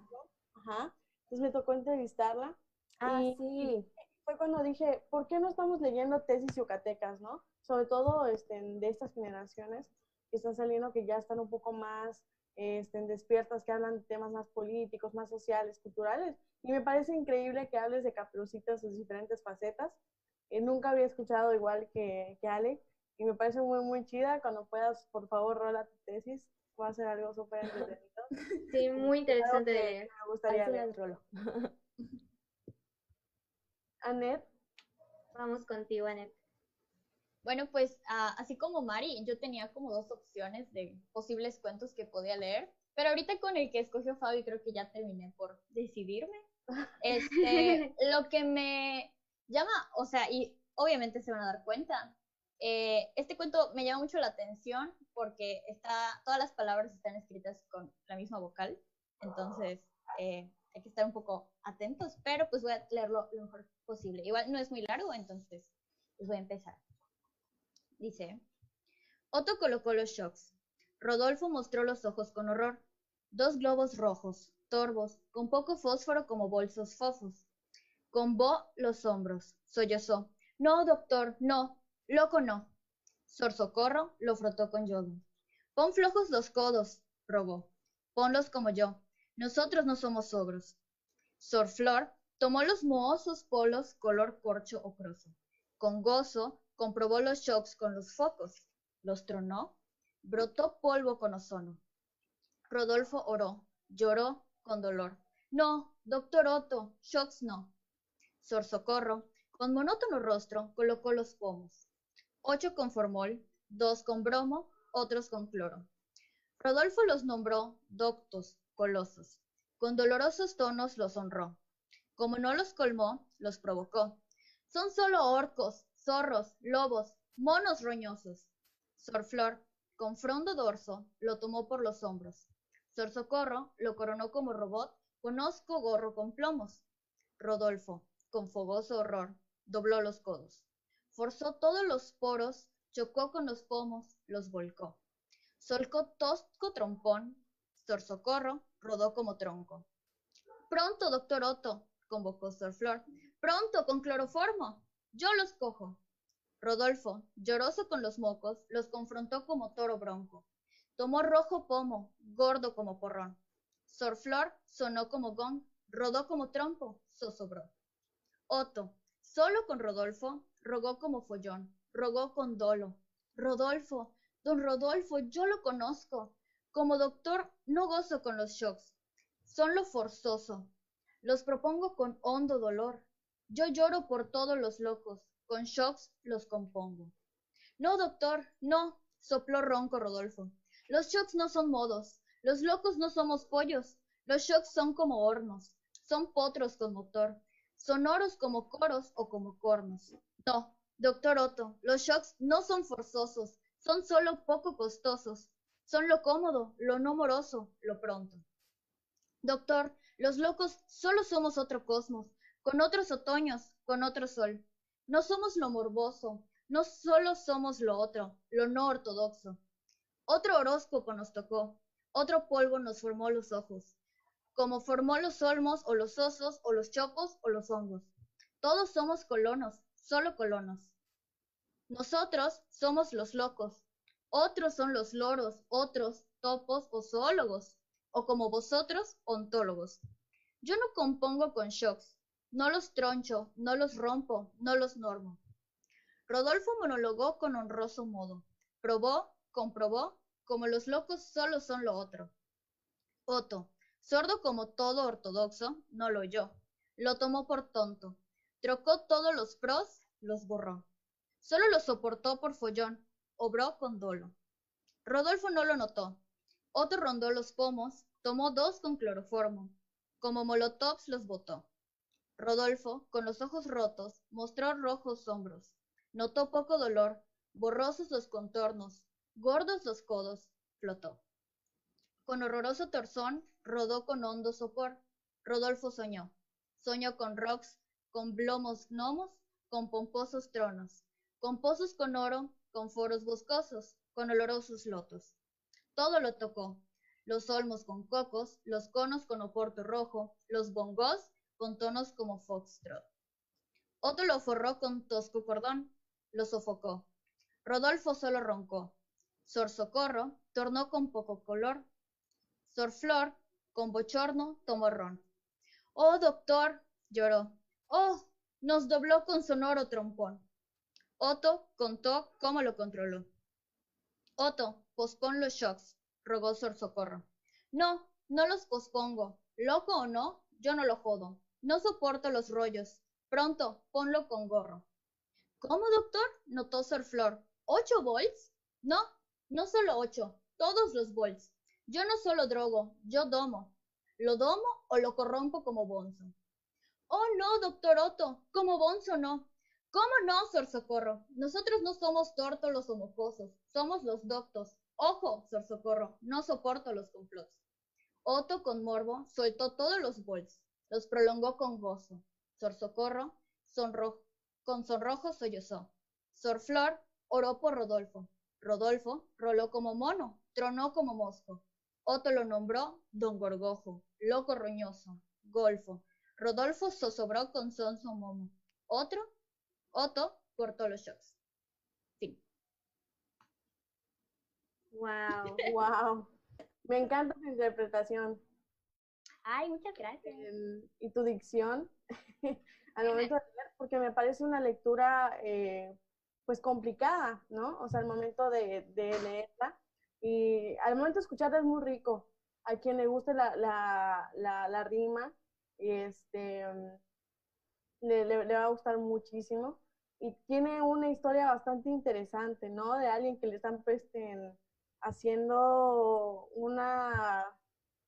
Ajá. Entonces me tocó entrevistarla. Ah, sí. Fue cuando dije, ¿por qué no estamos leyendo tesis yucatecas, no? Sobre todo este, de estas generaciones que están saliendo, que ya están un poco más este, despiertas, que hablan de temas más políticos, más sociales, culturales. Y me parece increíble que hables de Caperucita, sus diferentes facetas. Eh, nunca había escuchado igual que, que Ale y me parece muy, muy chida. Cuando puedas, por favor, rola tu tesis. Va a ser algo súper entretenido. Sí, muy interesante de leer. Me gustaría leer. rolo. Anet. Vamos contigo, Anet. Bueno, pues uh, así como Mari, yo tenía como dos opciones de posibles cuentos que podía leer, pero ahorita con el que escogió Fabi creo que ya terminé por decidirme. Este, lo que me llama, o sea, y obviamente se van a dar cuenta, eh, este cuento me llama mucho la atención porque está, todas las palabras están escritas con la misma vocal, entonces eh, hay que estar un poco atentos, pero pues voy a leerlo lo mejor posible. Igual no es muy largo, entonces pues voy a empezar. Dice, Otto colocó los shocks. Rodolfo mostró los ojos con horror. Dos globos rojos, torvos, con poco fósforo como bolsos fofos. Combó los hombros, sollozó. No, doctor, no, Loco no. Sor Socorro lo frotó con yodo. Pon flojos los codos, rogó. Ponlos como yo. Nosotros no somos ogros. Sor Flor tomó los mohosos polos color corcho ocroso. Con gozo comprobó los shocks con los focos. Los tronó. Brotó polvo con ozono. Rodolfo oró. Lloró con dolor. No, doctor Otto, shocks no. Sor Socorro, con monótono rostro, colocó los pomos ocho con formol, dos con bromo, otros con cloro. Rodolfo los nombró doctos, colosos. Con dolorosos tonos los honró. Como no los colmó, los provocó. Son solo orcos, zorros, lobos, monos roñosos. Sor Flor, con frondo dorso, lo tomó por los hombros. Sor Socorro lo coronó como robot, conozco gorro con plomos. Rodolfo, con fogoso horror, dobló los codos forzó todos los poros, chocó con los pomos, los volcó. Solcó tosco trompón, Sor Socorro rodó como tronco. Pronto, doctor Otto, convocó Sor Flor. Pronto, con cloroformo. Yo los cojo. Rodolfo, lloroso con los mocos, los confrontó como toro bronco. tomó rojo pomo, gordo como porrón. Sor Flor sonó como gong, rodó como trompo, zozobró. Otto, solo con Rodolfo, rogó como follón, rogó con dolo. Rodolfo, don Rodolfo, yo lo conozco. Como doctor no gozo con los shocks. Son lo forzoso. Los propongo con hondo dolor. Yo lloro por todos los locos, con shocks los compongo. No, doctor, no, sopló ronco Rodolfo. Los shocks no son modos, los locos no somos pollos, los shocks son como hornos, son potros con motor, sonoros como coros o como cornos. No, doctor Otto, los shocks no son forzosos, son solo poco costosos, son lo cómodo, lo no moroso, lo pronto. Doctor, los locos solo somos otro cosmos, con otros otoños, con otro sol. No somos lo morboso, no solo somos lo otro, lo no ortodoxo. Otro horóscopo nos tocó, otro polvo nos formó los ojos, como formó los olmos o los osos o los chopos o los hongos. Todos somos colonos, solo colonos. Nosotros somos los locos, otros son los loros, otros topos o zoólogos, o como vosotros, ontólogos. Yo no compongo con shocks, no los troncho, no los rompo, no los normo. Rodolfo monologó con honroso modo. Probó, comprobó, como los locos solo son lo otro. Otto, sordo como todo ortodoxo, no lo oyó. Lo tomó por tonto. Trocó todos los pros, los borró. Solo lo soportó por follón, obró con dolo. Rodolfo no lo notó. Otto rondó los pomos, tomó dos con cloroformo. Como molotovs los botó. Rodolfo, con los ojos rotos, mostró rojos hombros. Notó poco dolor, borrosos los contornos, gordos los codos, flotó. Con horroroso torzón, rodó con hondo sopor. Rodolfo soñó. Soñó con rocks, con blomos gnomos, con pomposos tronos, con pozos con oro, con foros boscosos, con olorosos lotos. Todo lo tocó. Los olmos con cocos, los conos con oporto rojo, los bongos con tonos como foxtrot. Otto lo forró con tosco cordón, lo sofocó. Rodolfo solo roncó. Sor Socorro tornó con poco color. Sor Flor, con bochorno, tomó ron. Oh, doctor, lloró. Oh, nos dobló con sonoro trompón. Otto contó cómo lo controló. Otto, pospon los shocks, rogó Sor Socorro. No, no los pospongo. Loco o no, yo no lo jodo. No soporto los rollos. Pronto, ponlo con gorro. ¿Cómo, doctor? notó Sor Flor. ¿Ocho volts? No, no solo ocho, todos los volts. Yo no solo drogo, yo domo. ¿Lo domo o lo corrompo como bonzo? Oh, no, doctor Otto, como bonzo no. ¿Cómo no, Sor Socorro? Nosotros no somos tórtolos o mocosos, somos los doctos. Ojo, Sor Socorro, no soporto los complots. Otto, con morbo, soltó todos los volts. Los prolongó con gozo. Sor Socorro, con sonrojo sollozó. Sor Flor oró por Rodolfo. Rodolfo roló como mono, tronó como mosco. Otto lo nombró Don Gorgojo, loco roñoso, golfo. Rodolfo zozobró con sonso momo. Otro, Otto cortó los shocks. Fin. Wow, wow. Me encanta tu interpretación. Ay, muchas gracias. Em, y tu dicción al momento de leer, porque me parece una lectura eh, pues complicada, ¿no? O sea, al momento de, de, leerla y al momento de escucharla es muy rico. A quien le guste la, la, la, rima, este, le, le, va a gustar muchísimo. Y tiene una historia bastante interesante, ¿no? De alguien que le están pues, haciendo una,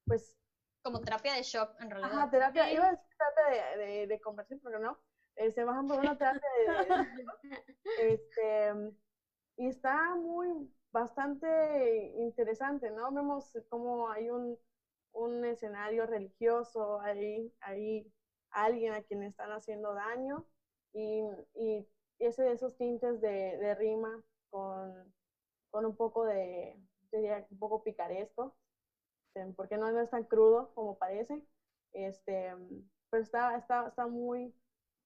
pues, como terapia de shock, en realidad. Ajá, terapia, iba a decir terapia de, de, de conversión, pero no. Se este, bajan por una terapia de, este, y está muy, bastante interesante, ¿no? Vemos cómo hay un, un escenario religioso, hay, alguien a quien están haciendo daño y, y ese, esos tintes de, rima con, con un poco de, diría, un poco picaresco, este, porque no, no es tan crudo como parece, este, pero está, está, está muy,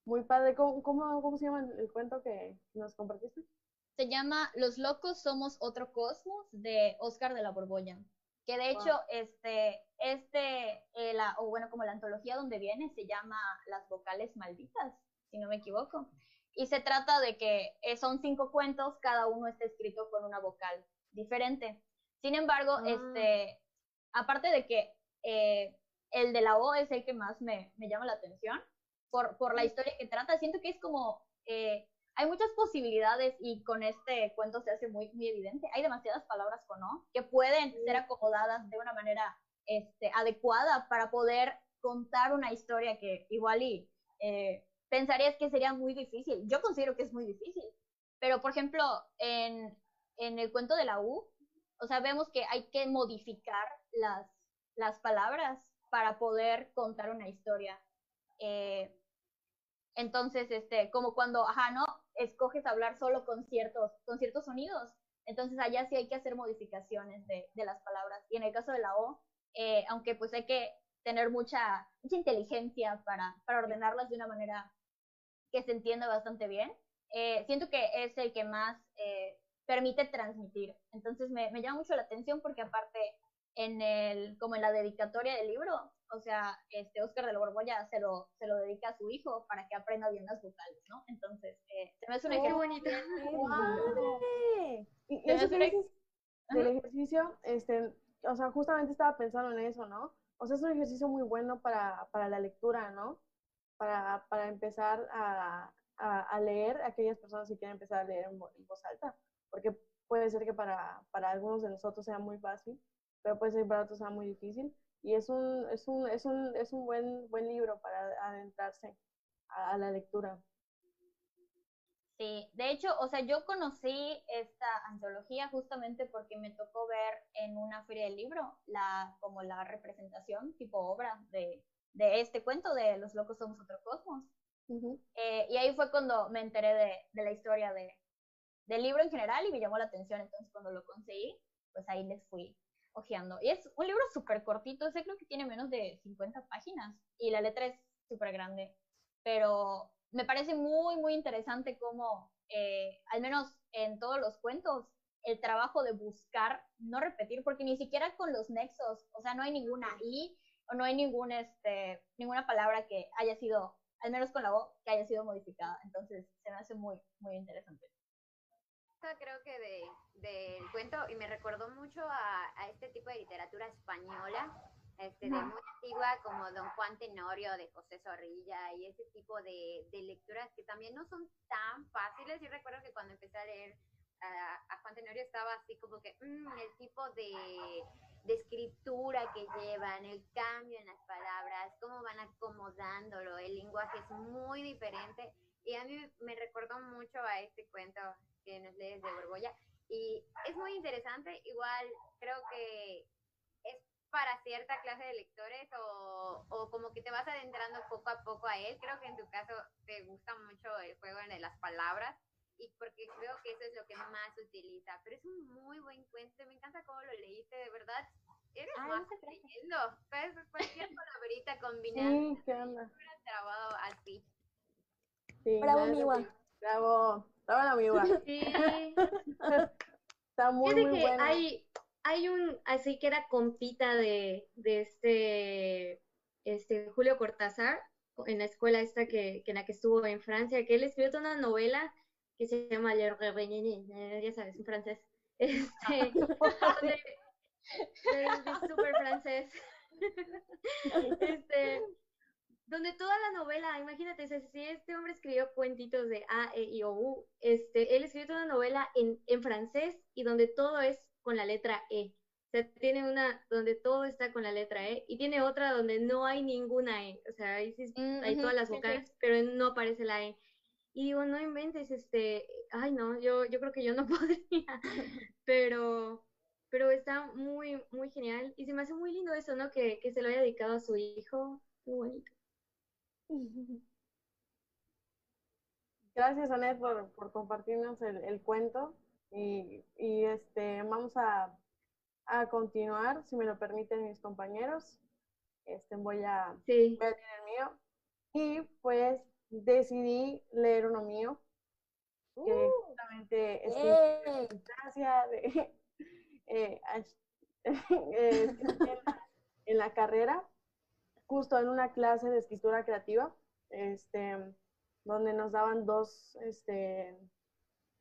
muy padre. ¿Cómo, cómo, cómo se llama el, cuento que nos compartiste? se llama Los locos somos otro cosmos de Oscar de la Borbolla. Que de hecho, este, este, eh, la, o bueno, como la antología donde viene, se llama Las vocales malditas, si no me equivoco. Y se trata de que eh, son cinco cuentos, cada uno está escrito con una vocal diferente. Sin embargo, Ah. este, aparte de que eh, el de la O es el que más me, me llama la atención, por, por la historia que trata, siento que es como, eh, hay muchas posibilidades y con este cuento se hace muy, muy evidente. Hay demasiadas palabras con O que pueden ser acomodadas de una manera este, adecuada para poder contar una historia que igual y eh, pensarías que sería muy difícil. Yo considero que es muy difícil. Pero, por ejemplo, en, en el cuento de la U, o sea, vemos que hay que modificar las, las palabras para poder contar una historia. Eh, entonces, este, como cuando, ajá, ¿no? Escoges hablar solo con ciertos, con ciertos sonidos. Entonces, allá sí hay que hacer modificaciones de, de las palabras. Y en el caso de la O, eh, aunque pues hay que tener mucha, mucha inteligencia para, para ordenarlas de una manera que se entienda bastante bien, eh, siento que es el que más eh, permite transmitir. Entonces me, me llama mucho la atención porque aparte en el, como en la dedicatoria del libro, o sea, este Oscar de la Borbolla se lo, se lo dedica a su hijo para que aprenda bien las vocales, ¿no? Entonces, eh, se me hace un Qué ejemplo. bonito. ¡Qué padre! Y eso que dices del ejercicio, este, o sea, justamente estaba pensando en eso, ¿no? O sea, es un ejercicio muy bueno para, para la lectura, ¿no? Para, para empezar a, a, a leer aquellas personas que quieren empezar a leer en voz alta, porque puede ser que para, para algunos de nosotros sea muy fácil, pero puede ser que para otros sea muy difícil. Y es un, es un, es un, es un buen, buen libro para adentrarse a, a la lectura. Sí, de hecho, o sea, yo conocí esta antología justamente porque me tocó ver en una feria del libro la, como la representación, tipo obra de, de este cuento de Los locos somos otro cosmos. Ujú. Eh, y ahí fue cuando me enteré de, de la historia de, del libro en general y me llamó la atención. Entonces, cuando lo conseguí, pues ahí les fui ojeando. Y es un libro súper cortito, ese creo que tiene menos de 50 páginas y la letra es súper grande. Pero me parece muy, muy interesante cómo, eh, al menos en todos los cuentos, el trabajo de buscar, no repetir, porque ni siquiera con los nexos, o sea, no hay ninguna I o no hay ningún, este, ninguna palabra que haya sido, al menos con la O, que haya sido modificada. Entonces, se me hace muy, muy interesante. Creo que de, del cuento y me recordó mucho a, a este tipo de literatura española, este, de muy antigua como Don Juan Tenorio de José Zorrilla y ese tipo de, de lecturas que también no son tan fáciles. Yo recuerdo que cuando empecé a leer a, a Juan Tenorio estaba así como que mm, el tipo de, de escritura que llevan, el cambio en las palabras, cómo van acomodándolo, el lenguaje es muy diferente. Y a mí me recordó mucho a este cuento que nos lees de Borbolla. Y es muy interesante, igual creo que es para cierta clase de lectores o, o como que te vas adentrando poco a poco a él. Creo que en tu caso te gusta mucho el juego de las palabras y porque creo que eso es lo que más utiliza. Pero es un muy buen cuento, me encanta cómo lo leíste, de verdad. Eres Ay, más leyendo. ¿Sabes? Cualquier palabrita combinada, Sí, ¿qué onda? trabado así. Sí, Bravo, Miwa. Bravo, bravo la. Sí. Está muy, muy que hay, hay un, así que era compita de, de este, este Julio Cortázar, en la escuela esta que, que en la que estuvo en Francia, que él escribió toda una novela que se llama Le ya sabes, en francés. Este, donde- es es súper francés. Este, donde toda la novela, imagínate, si este hombre escribió cuentitos de A, E, I, O, U, este, él escribió toda una novela en, en francés y donde todo es con la letra E. O sea, tiene una donde todo está con la letra E y tiene otra donde no hay ninguna E. O sea, ahí sí Mm, hay todas las vocales, pero no aparece la E. Y digo, no inventes, este, ay no, yo, yo creo que yo no podría, pero, pero está muy, muy genial y se me hace muy lindo eso, ¿no? Que, que se lo haya dedicado a su hijo, muy bonito. Gracias, Anet, por, por compartirnos el, el cuento. Y, y, este, vamos a, a continuar, si me lo permiten mis compañeros. Este, voy a, Sí, voy a leer el mío. Y pues decidí leer uno mío. que Uh, justamente es ¡Yay! gracia de eh, eh, escribí en, la, en la carrera, justo en una clase de escritura creativa, este, donde nos daban dos, este,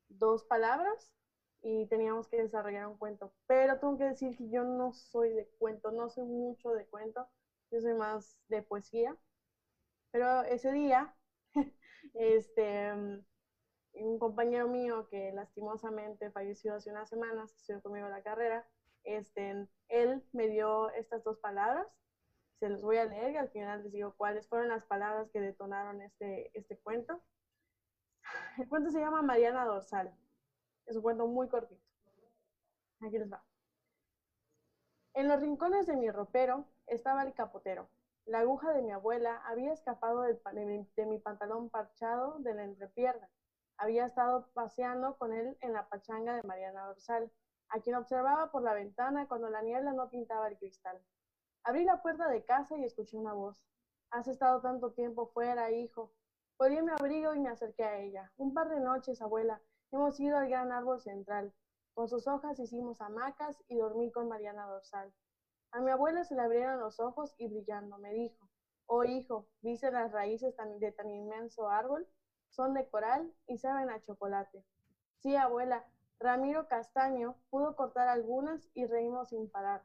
dos palabras y teníamos que desarrollar un cuento. Pero tengo que decir que yo no soy de cuento, no soy mucho de cuento, yo soy más de poesía. Pero ese día, este, un compañero mío que lastimosamente falleció hace unas semanas, estudió conmigo la carrera, este, él me dio estas dos palabras. Se los voy a leer y al final les digo cuáles fueron las palabras que detonaron este, este cuento. El cuento se llama Mariana Dorsal. Es un cuento muy cortito. Aquí les va. En los rincones de mi ropero estaba el capotero. La aguja de mi abuela había escapado de, mi, de mi pantalón parchado de la entrepierna. Había estado paseando con él en la pachanga de Mariana Dorsal, a quien observaba por la ventana cuando la niebla no pintaba el cristal. Abrí la puerta de casa y escuché una voz. Has estado tanto tiempo fuera, hijo. Colgué mi abrigo y me acerqué a ella. Un par de noches, abuela, hemos ido al gran árbol central. Con sus hojas hicimos hamacas y dormí con Mariana Dorsal. A mi abuela se le abrieron los ojos y brillando me dijo, oh hijo, ¿viste las raíces de tan inmenso árbol? Son de coral y saben a chocolate. Sí, abuela, Ramiro Castaño pudo cortar algunas y reímos sin parar.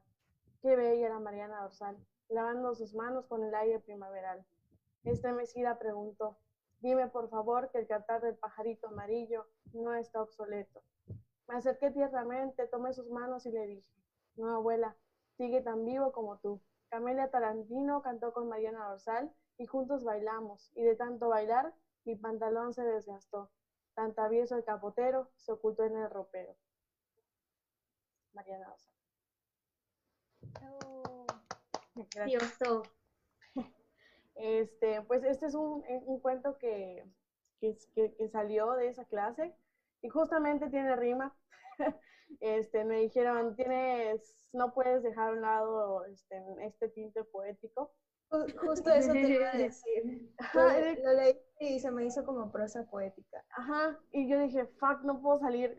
Qué bella era Mariana Dorsal, lavando sus manos con el aire primaveral. Estremecida preguntó, dime por favor que el cantar del pajarito amarillo no está obsoleto. Me acerqué tiernamente, tomé sus manos y le dije, no, abuela, sigue tan vivo como tú. Camelia Tarantino cantó con Mariana Dorsal y juntos bailamos, y de tanto bailar, mi pantalón se desgastó. Tan travieso el capotero se ocultó en el ropero. Mariana Dorsal. Gracias. Precioso. Este, pues este es un, eh, un cuento que, que, que- que salió de esa clase y justamente tiene rima. Este, me dijeron, tienes, no puedes dejar a un lado este, este tinte poético. Ju- Justo eso te iba a decir. Lo, Ajá, lo leí y se me hizo como prosa poética. Ajá, y yo dije, fuck, no puedo salir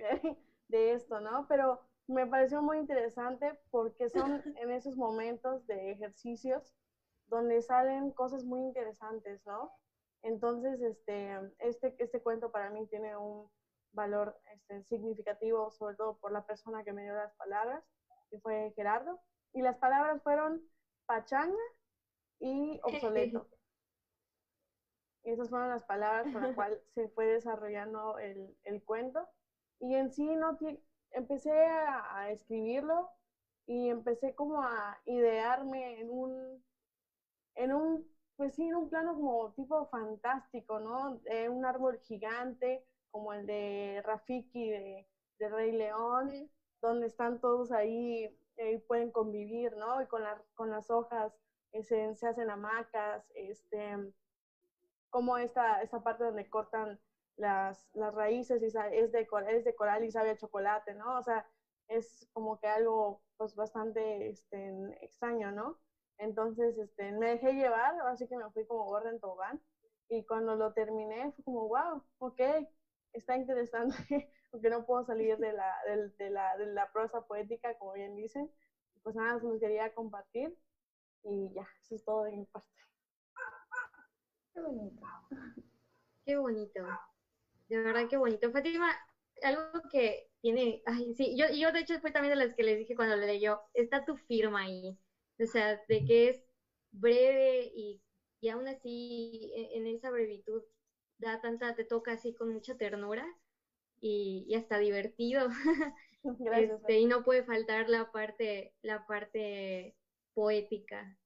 de esto, ¿no? Pero me pareció muy interesante porque son en esos momentos de ejercicios donde salen cosas muy interesantes, ¿no? Entonces, este, este, este cuento para mí tiene un valor este, significativo, sobre todo por la persona que me dio las palabras, que fue Gerardo. Y las palabras fueron pachanga y obsoleto. Y esas fueron las palabras con las cuales se fue desarrollando el, el cuento. Y en sí no ti- empecé a, escribirlo y empecé como a idearme en un, en un, pues sí, en un plano como tipo fantástico, ¿no? Eh, un árbol gigante como el de Rafiki de, de Rey León, donde están todos ahí eh, pueden convivir, ¿no? Y con, la- con las hojas eh, se, se hacen hamacas, este, como esta, esta parte donde cortan las, las raíces y es de, es de coral y sabe a chocolate, ¿no? O sea, es como que algo pues bastante este, extraño, ¿no? Entonces, este, me dejé llevar, así que me fui como gorda en tobogán y cuando lo terminé fue como, wow, ok, está interesante, porque no puedo salir de la, del- de, la, de la prosa poética, como bien dicen. Pues nada, se los quería compartir y ya, eso es todo de mi parte. Qué bonito. Qué bonito. De verdad, qué bonito. Fátima, algo que tiene, ay, sí, yo, yo de hecho fue también de las que les dije cuando le leyó, está tu firma ahí. O sea, de que es breve y, y aún así e- en, esa brevitud da tanta, te toca así con mucha ternura y, y hasta divertido. Gracias. Este, y no puede faltar la parte, la parte poética.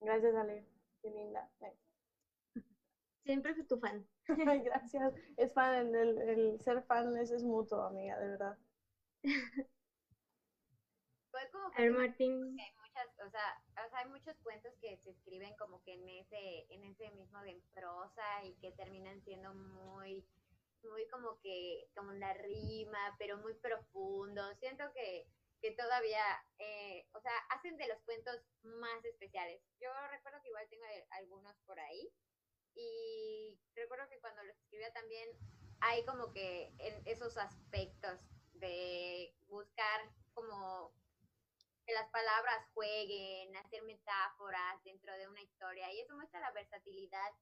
Gracias, Ale. Qué linda. Siempre fui tu fan. Ay, Gracias. Es fan, el, el ser fan es, es mutuo, amiga, de verdad. Fue como A ver, que Martín. hay muchas, o sea, o sea, hay muchos cuentos que se escriben como que en ese, en ese mismo de prosa y que terminan siendo muy, muy como que, como la rima, pero muy profundos. Siento que, que todavía, eh, o sea, hacen de los cuentos más especiales. Yo recuerdo que igual tengo algunos por ahí y recuerdo que cuando lo escribió también hay como que en esos aspectos de buscar como que las palabras jueguen, hacer metáforas dentro de una historia y eso muestra la versatilidad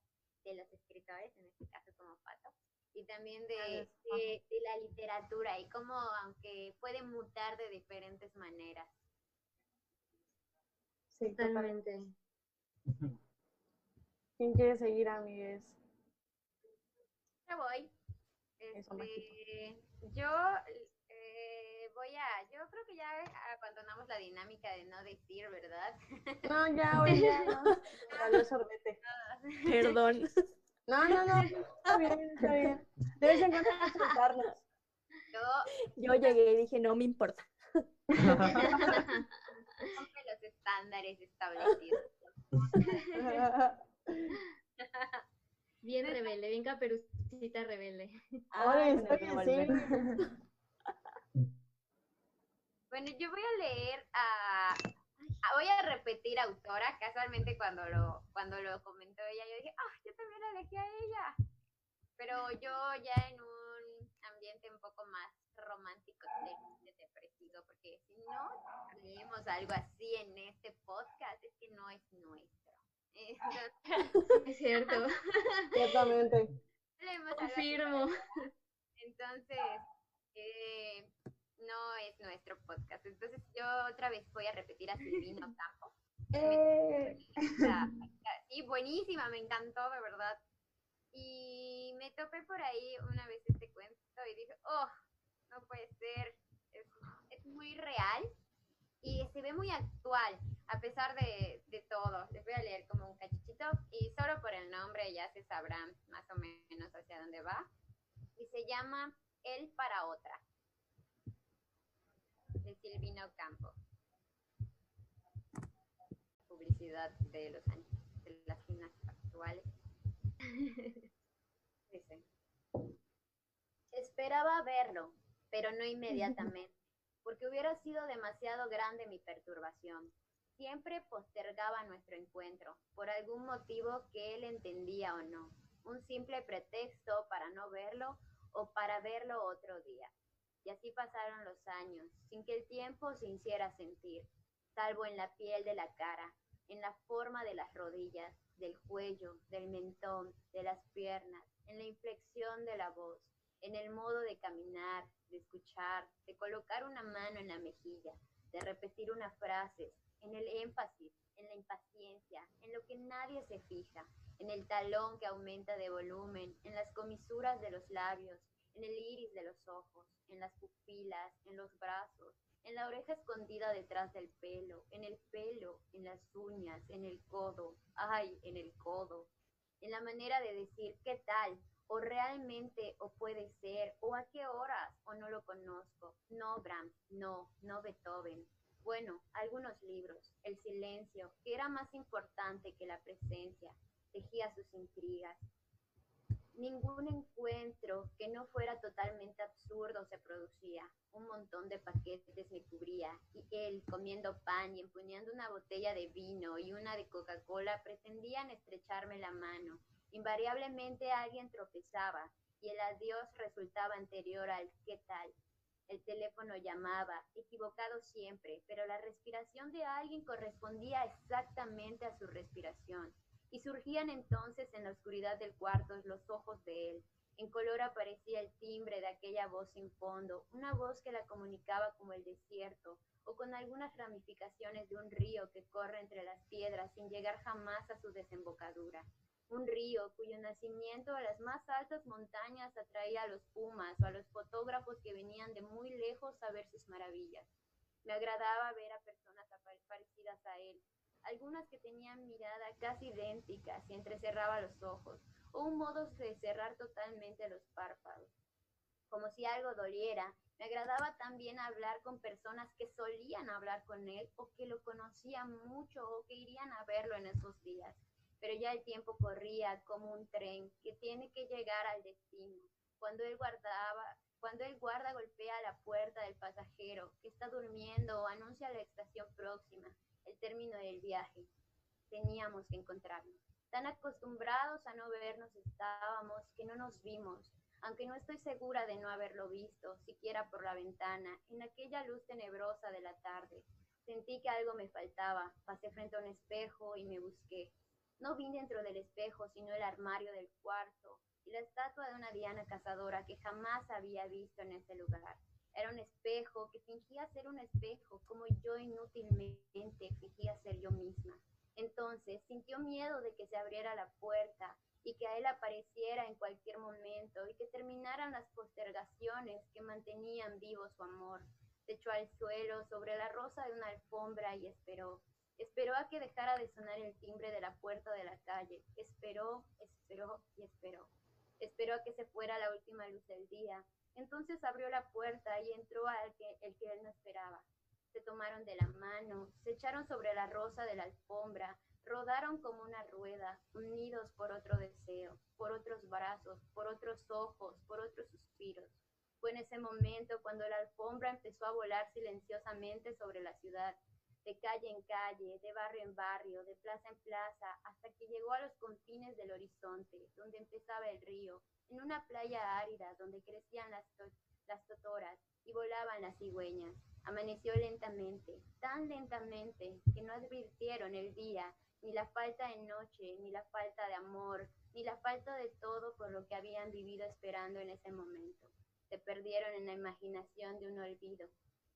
de los escritores, en este caso como Pato, y también de, de, de la literatura y cómo aunque puede mutar de diferentes maneras. Sí, Totalmente. ¿Quién quiere seguir, amigues? Ya voy. Eso, Este, yo eh, voy a, yo creo que ya abandonamos la dinámica de no decir, ¿verdad? No, ya, hoy ya no. Dale sorbete. Perdón. No, no, no. Está bien, está bien. De vez en cuando soltarnos. Yo Yo llegué y dije, no me importa. rompe los estándares establecidos. Bien rebelde, bien caperucita rebelde. Ahora Ah, estoy así. Bueno, yo voy a leer a, a- voy a repetir autora, casualmente cuando lo, cuando lo comentó ella, yo dije, ah, yo también la elegí a ella. Pero yo ya en un ambiente un poco más romántico, triste, depresivo, porque si no leemos algo así en este podcast, es que no es nuestro. Entonces, Es cierto. Ciertamente. así Confirmo. entonces, eh, no es nuestro podcast. Entonces, yo otra vez voy a repetir a Silvino Campo. Eh, Sí, buenísima, me encantó, de verdad. Y me topé por ahí una vez este cuento y dije, oh, no puede ser. Es, es muy real y se ve muy actual, a pesar de, de todo. Les voy a leer como un cachichito y solo por el nombre ya se sabrán más o menos hacia dónde va. Y se llama El para otra, de Silvino Campo. Publicidad de los años, de las finas actuales. Dice, esperaba verlo, pero no inmediatamente, porque hubiera sido demasiado grande mi perturbación. Siempre postergaba nuestro encuentro, por algún motivo que él entendía o no, un simple pretexto para no verlo o para verlo otro día. Y así pasaron los años, sin que el tiempo se hiciera sentir, salvo en la piel de la cara, en la forma de las rodillas, del cuello, del mentón, de las piernas, en la inflexión de la voz, en el modo de caminar, de escuchar, de colocar una mano en la mejilla, de repetir una frase, en el énfasis, en la impaciencia, en lo que nadie se fija, en el talón que aumenta de volumen, en las comisuras de los labios, en el iris de los ojos, en las pupilas, en los brazos, en la oreja escondida detrás del pelo, en el pelo, en las uñas, en el codo, ay, en el codo, en la manera de decir qué tal, o realmente, o puede ser, o a qué horas, o no lo conozco, no Brahms, no, no Beethoven. Bueno, algunos libros, el silencio, que era más importante que la presencia, tejía sus intrigas. Ningún encuentro que no fuera totalmente absurdo se producía. Un montón de paquetes me cubría y él, comiendo pan y empuñando una botella de vino y una de Coca-Cola, pretendían estrecharme la mano. Invariablemente alguien tropezaba y el adiós resultaba anterior al ¿qué tal? El teléfono llamaba, equivocado siempre, pero la respiración de alguien correspondía exactamente a su respiración. Y surgían entonces en la oscuridad del cuarto los ojos de él. En color aparecía el timbre de aquella voz sin fondo, una voz que la comunicaba como el desierto, o con algunas ramificaciones de un río que corre entre las piedras sin llegar jamás a su desembocadura. Un río cuyo nacimiento a las más altas montañas atraía a los pumas o a los fotógrafos que venían de muy lejos a ver sus maravillas. Me agradaba ver a personas parecidas a él, algunas que tenían mirada casi idéntica y entrecerraba los ojos, o un modo de cerrar totalmente los párpados. Como si algo doliera, me agradaba también hablar con personas que solían hablar con él o que lo conocían mucho o que irían a verlo en esos días. Pero ya el tiempo corría como un tren que tiene que llegar al destino. Cuando él guardaba, cuando el guarda golpea la puerta del pasajero que está durmiendo o anuncia la estación próxima, el término del viaje. Teníamos que encontrarnos. Tan acostumbrados a no vernos estábamos que no nos vimos, aunque no estoy segura de no haberlo visto, siquiera por la ventana, en aquella luz tenebrosa de la tarde. Sentí que algo me faltaba, pasé frente a un espejo y me busqué. No vi dentro del espejo, sino el armario del cuarto y la estatua de una Diana cazadora que jamás había visto en ese lugar. Era un espejo que fingía ser un espejo, como yo inútilmente fingía ser yo misma. Entonces sintió miedo de que se abriera la puerta y que a él apareciera en cualquier momento y que terminaran las postergaciones que mantenían vivo su amor. Se echó al suelo sobre la rosa de una alfombra y esperó. Esperó a que dejara de sonar el timbre de la puerta de la calle. Esperó, esperó y esperó. Esperó a que se fuera la última luz del día. Entonces abrió la puerta y entró al que, el que él no esperaba. Se tomaron de la mano, se echaron sobre la rosa de la alfombra, rodaron como una rueda, unidos por otro deseo, por otros brazos, por otros ojos, por otros suspiros. Fue en ese momento cuando la alfombra empezó a volar silenciosamente sobre la ciudad, de calle en calle, de barrio en barrio, de plaza en plaza, hasta que llegó a los confines del horizonte, donde empezaba el río, en una playa árida donde crecían las, las totoras y volaban las cigüeñas. Amaneció lentamente, tan lentamente, que no advirtieron el día, ni la falta de noche, ni la falta de amor, ni la falta de todo por lo que habían vivido esperando en ese momento. Se perdieron en la imaginación de un olvido,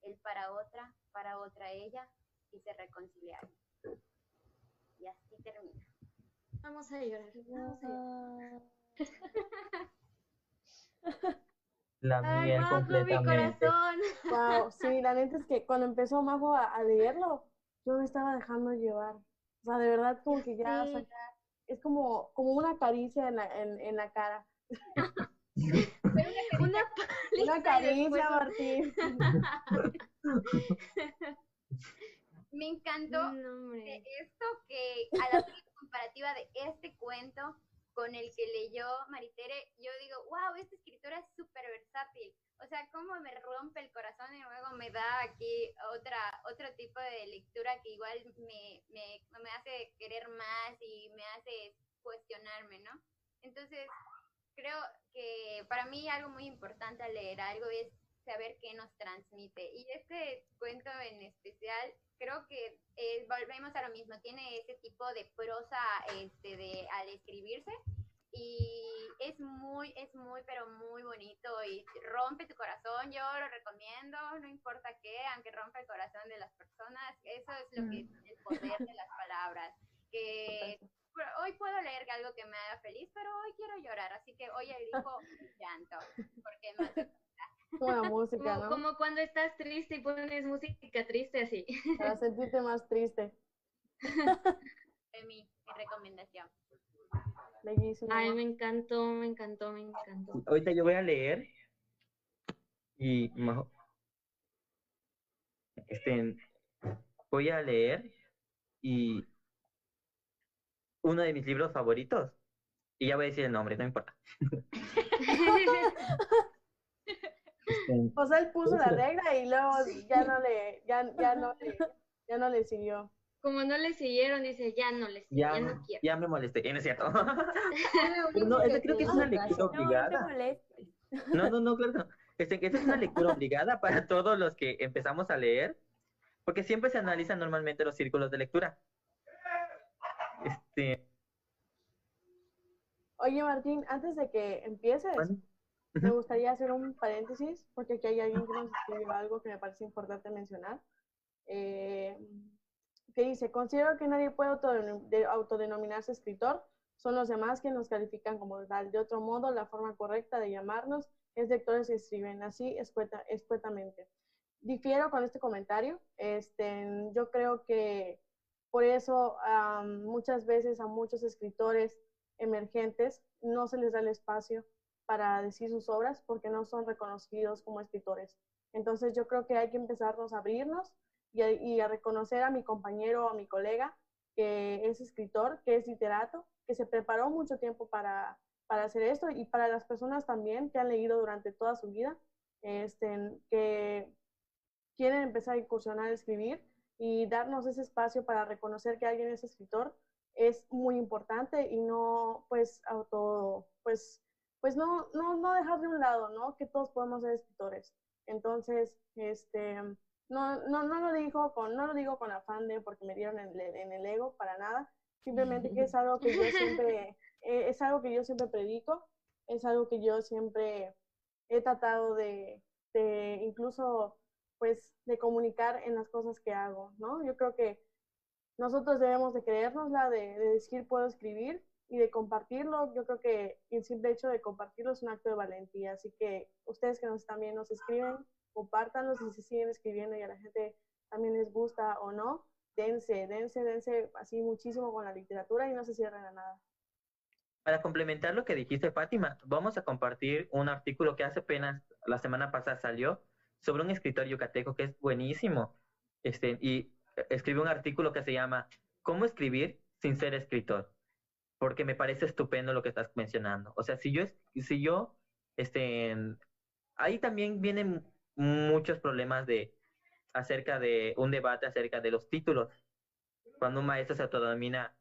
él para otra, para otra ella, y se reconciliaron. Y así termina. Vamos a llorar. Vamos a llorar. La Ay, miel Majo, mi completamente. corazón. Wow, sí, la neta es que cuando empezó Majo a, a leerlo, yo me estaba dejando llevar. O sea, de verdad, como que ya, o sea, Sí. ya es como, como una caricia en la, en, en la cara. Una Una caricia, Martín. Me encantó No, de esto que a la comparativa de este cuento con el que leyó Maritere, yo digo, wow, esta escritora es súper versátil. O sea, cómo me rompe el corazón y luego me da aquí otra, otro tipo de lectura que igual me, me, me hace querer más y me hace cuestionarme, ¿no? Entonces, creo que para mí algo muy importante al leer algo es saber qué nos transmite. Y este cuento en especial, creo que eh, volvemos a lo mismo, tiene ese tipo de prosa este, de, al escribirse y es muy, es muy, pero muy bonito y rompe tu corazón, yo lo recomiendo, no importa qué, aunque rompa el corazón de las personas, eso es lo que es el poder de las palabras, que hoy puedo leer algo que me haga feliz, pero hoy quiero llorar, así que hoy elijo llanto, porque me hace Una música, Como, ¿no? como cuando estás triste y pones música triste así. Para sentirte más triste. mi, mi recomendación. Bellísimo. Ay, me encantó, me encantó, me encantó. Ahorita yo voy a leer y Majo- este voy a leer y uno de mis libros favoritos y ya voy a decir el nombre, no importa. O sea, él puso la regla y luego ya no le, ya, ya no le, ya no le siguió. Como no le siguieron, dice, ya no le sigo, ya, ya no quiero. ya me molesté, eh, no es cierto. No, esta creo que es una lectura No, no te obligada. No, no, no, claro. que no. Este, esta es una lectura obligada para todos los que empezamos a leer, porque siempre se analizan normalmente los círculos de lectura. Este, Oye, Martín, antes de que empieces, bueno, me gustaría hacer un paréntesis, porque aquí hay alguien que nos escribió algo que me parece importante mencionar. Eh, que dice, considero que nadie puede autodenom- de- autodenominarse escritor, son los demás quienes nos califican como tal. De otro modo, la forma correcta de llamarnos es lectores que escriben así escueta- escuetamente. Difiero con este comentario. Este, yo creo que por eso am, muchas veces a muchos escritores emergentes no se les da el espacio para decir sus obras porque no son reconocidos como escritores. Entonces yo creo que hay que empezarnos a abrirnos y a, reconocer a mi compañero o a mi colega que es escritor, que es literato, que se preparó mucho tiempo para, para hacer esto y para las personas también que han leído durante toda su vida, este, que quieren empezar a incursionar a escribir y darnos ese espacio para reconocer que alguien es escritor, es muy importante y no pues auto, pues, pues no, no, no dejar de un lado, ¿no? Que todos podemos ser escritores. Entonces, este, no, no, no lo digo con, no lo digo con afán de porque me dieron en, en el ego, para nada. Simplemente que es algo que yo siempre, eh, es algo que yo siempre predico, es algo que yo siempre he tratado de, de incluso pues de comunicar en las cosas que hago, ¿no? Yo creo que nosotros debemos de creérnosla, de, de decir puedo escribir y de compartirlo. Yo creo que el simple hecho de compartirlo es un acto de valentía. Así que ustedes que nos también nos escriben, compártanlos y si siguen escribiendo y a la gente también les gusta o no, dense, dense, dense así muchísimo con la literatura y no se cierren a nada. Para complementar lo que dijiste, Fátima, vamos a compartir un artículo que hace apenas la semana pasada salió sobre un escritor yucateco que es buenísimo. Este, y escribe un artículo que se llama ¿Cómo escribir sin ser escritor? Porque me parece estupendo lo que estás mencionando. O sea, si yo, si yo, este, ahí también vienen muchos problemas de, acerca de un debate acerca de los títulos. Cuando un maestro se autodomina,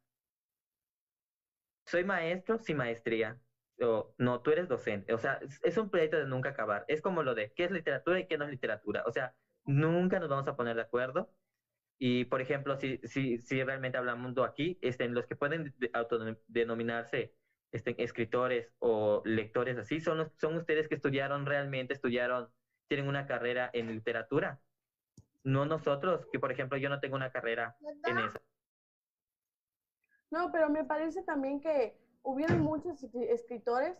soy maestro sin maestría. O, no, tú eres docente. O sea, es un proyecto de nunca acabar. Es como lo de qué es literatura y qué no es literatura. O sea, nunca nos vamos a poner de acuerdo. Y, por ejemplo, si, si, si realmente hablamos aquí, este, los que pueden autodenominarse este, escritores o lectores así, son, los, son ustedes que estudiaron realmente, estudiaron, tienen una carrera en literatura. No nosotros, que por ejemplo yo no tengo una carrera en eso. No, pero me parece también que hubieron muchos escritores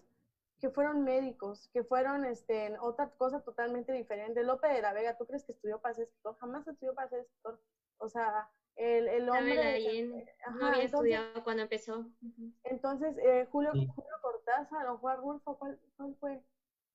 que fueron médicos, que fueron este, otra cosa totalmente diferente. Lope de la Vega, ¿tú crees que estudió para ser escritor? Jamás estudió para ser escritor. O sea, el, el hombre... no había estudiado cuando empezó. Entonces, eh, Julio, Julio Cortázar o Juan Rulfo, ¿cuál, ¿cuál, fue?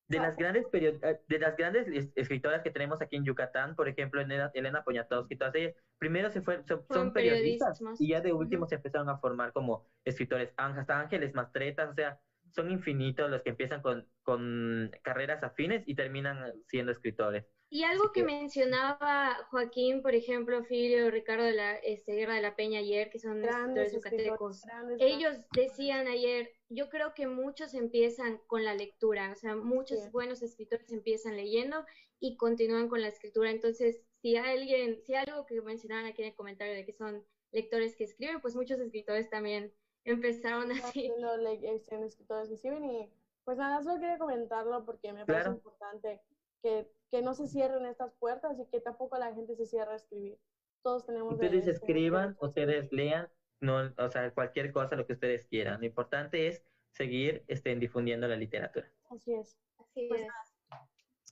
De las, grandes eh, de las grandes escritoras que tenemos aquí en Yucatán, por ejemplo, Elena, Elena Poniatowski, todas ellas, primero se fue, son, periodistas, y ya de último se empezaron a formar como escritores, hasta Ángeles Mastretas, o sea, son infinitos los que empiezan con, con carreras afines y terminan siendo escritores. Y algo que, mencionaba Joaquín, por ejemplo, Filio, Ricardo de la este, Guerra de la Peña ayer, que son escritores yucatecos, ellos decían ayer, yo creo que muchos empiezan con la lectura, o sea, muchos buenos escritores empiezan leyendo y continúan con la escritura. Entonces, si alguien, si algo que mencionaban aquí en el comentario de que son lectores que escriben, pues muchos escritores también empezaron así. Los este, escritores que escriben y pues nada, solo quería comentarlo porque me parece importante que, que, no se cierren estas puertas y que tampoco la gente se cierre a escribir. Todos tenemos... Ustedes escriban, ustedes lean, no, o sea, cualquier cosa, lo que ustedes quieran. Lo importante es seguir estén difundiendo la literatura. Así es. Así pues es.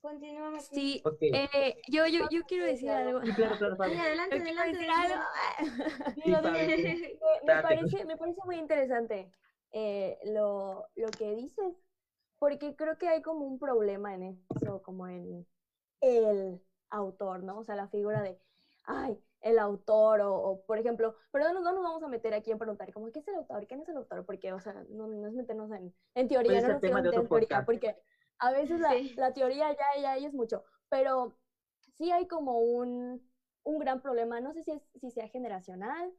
Continuamos. Sí, eh, yo, yo, yo quiero decir algo. Sí, claro, claro, adelante, adelante. me, parece, me parece muy interesante eh, lo, lo que dices, porque creo que hay como un problema en eso, como en el autor, ¿no? O sea, la figura de, ay, el autor, o, por ejemplo, pero no, no, nos vamos a meter aquí en preguntar, como, ¿qué es el autor? ¿Quién es el autor? Porque, o sea, no, no es meternos en, en teoría, no nos quiero meter en teoría, porque a veces la, la, teoría ya, ya, ya es mucho, pero sí hay como un, un gran problema, no sé si, es, si sea generacional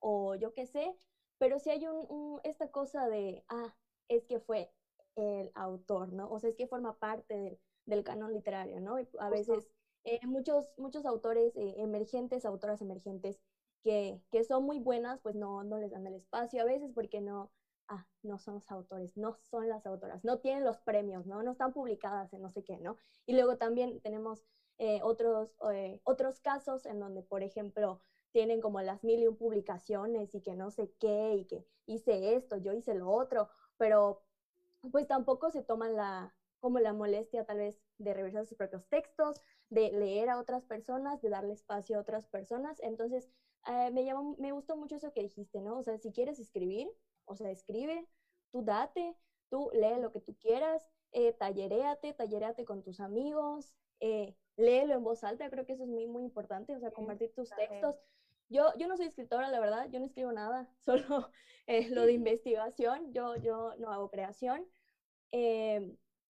o yo qué sé, pero sí hay un, esta cosa de, ah, es que fue el autor, ¿no? O sea, es que forma parte del, del canon literario, ¿no? A veces eh, muchos, muchos autores eh, emergentes, autoras emergentes, que, que, son muy buenas, pues no, no les dan el espacio a veces porque no, ah, no son los autores, no son las autoras, no tienen los premios, ¿no? No están publicadas en no sé qué, ¿no? Y luego también tenemos eh, otros, eh, otros casos en donde, por ejemplo, tienen como las mil y un publicaciones y que no sé qué y que hice esto, yo hice lo otro, pero pues tampoco se toman la, como la molestia tal vez de revisar sus propios textos, de leer a otras personas, de darle espacio a otras personas. Entonces, eh, me, llamó, me gustó mucho eso que dijiste, ¿no? O sea, si quieres escribir, o sea, escribe, tú date, tú lee lo que tú quieras, eh, talleréate, talleréate con tus amigos, eh, léelo en voz alta, creo que eso es muy, muy importante, o sea, compartir tus textos. Yo, yo no soy escritora, la verdad, yo no escribo nada, solo eh, lo de investigación, yo, yo no hago creación.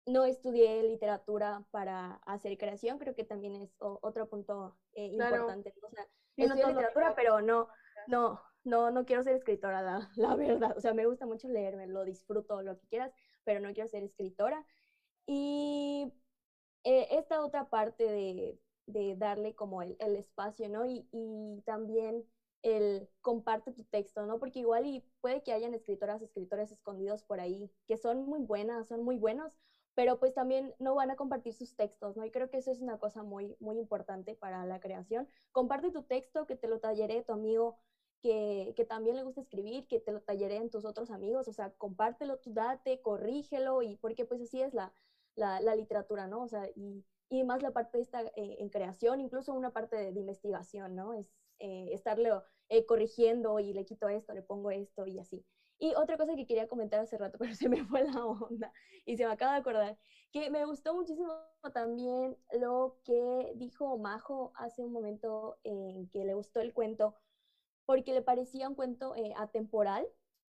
Eh, no estudié literatura para hacer creación, creo que también es otro punto importante. O sea, estudié literatura, pero no, no, no, no quiero ser escritora, la, la verdad. O sea, me gusta mucho leerme, lo disfruto, lo que quieras, pero no quiero ser escritora. Y eh, esta otra parte de, de darle como el, el espacio, ¿no? Y, y, también el comparte tu texto, ¿no? Porque igual y puede que hayan escritoras, escritores escondidos por ahí, que son muy buenas, son muy buenos, pero pues también no van a compartir sus textos, ¿no? Y creo que eso es una cosa muy, muy importante para la creación. Comparte tu texto, que te lo talleré tu amigo que, que, también le gusta escribir, que te lo talleré en tus otros amigos, o sea, compártelo, tú date, corrígelo, y porque pues así es la, la, la literatura, ¿no? O sea, y, y más la parte esta eh, en creación, incluso una parte de, de investigación, ¿no? Es eh, estarle eh, corrigiendo y le quito esto, le pongo esto y así. Y otra cosa que quería comentar hace rato, pero se me fue la onda y se me acaba de acordar, que me gustó muchísimo también lo que dijo Majo hace un momento en que le gustó el cuento porque le parecía un cuento eh, atemporal.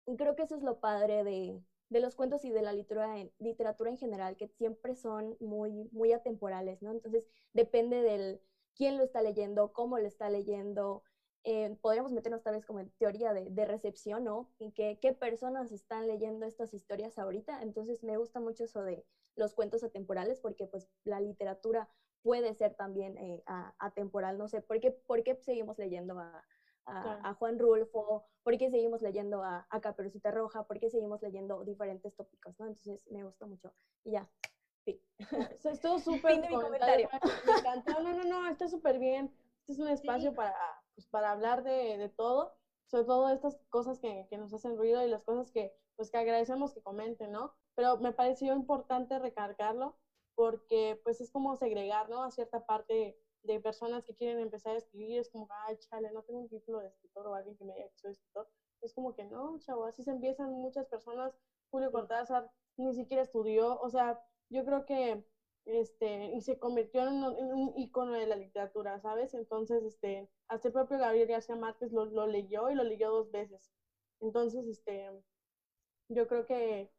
Y creo que eso es lo padre de, de los cuentos y de la literatura en, literatura en general, que siempre son muy, muy atemporales, ¿no? Entonces, depende del quién lo está leyendo, cómo lo está leyendo. Eh, podríamos meternos tal vez como en teoría de, de recepción, ¿no? Y que, qué personas están leyendo estas historias ahorita. Entonces, me gusta mucho eso de los cuentos atemporales, porque pues la literatura puede ser también eh, atemporal, no sé, ¿por qué, ¿por qué seguimos leyendo a, a, claro. a, Juan Rulfo, por qué seguimos leyendo a, a Caperucita Roja, por qué seguimos leyendo diferentes tópicos, ¿no? Entonces me gusta mucho. Y ya. O estuvo súper comentario. Me encantó. No, no, no, está súper bien. Este es un espacio sí. para, pues, para hablar de, de, todo, sobre todo estas cosas que, que, nos hacen ruido y las cosas que, pues, que agradecemos que comenten, ¿no? Pero me pareció importante recargarlo porque, pues, es como segregar, ¿no? A cierta parte de personas que quieren empezar a escribir, es como, ay, chale, no tengo un título de escritor o alguien que me diga que soy escritor. Es como que no, chavo, así se empiezan muchas personas. Julio Cortázar ni siquiera estudió, o sea, yo creo que, este, y se convirtió en un, en un icono de la literatura, ¿sabes? Entonces, este, hasta el propio Gabriel García Márquez lo, lo leyó y lo leyó dos veces. Entonces, este, yo creo que,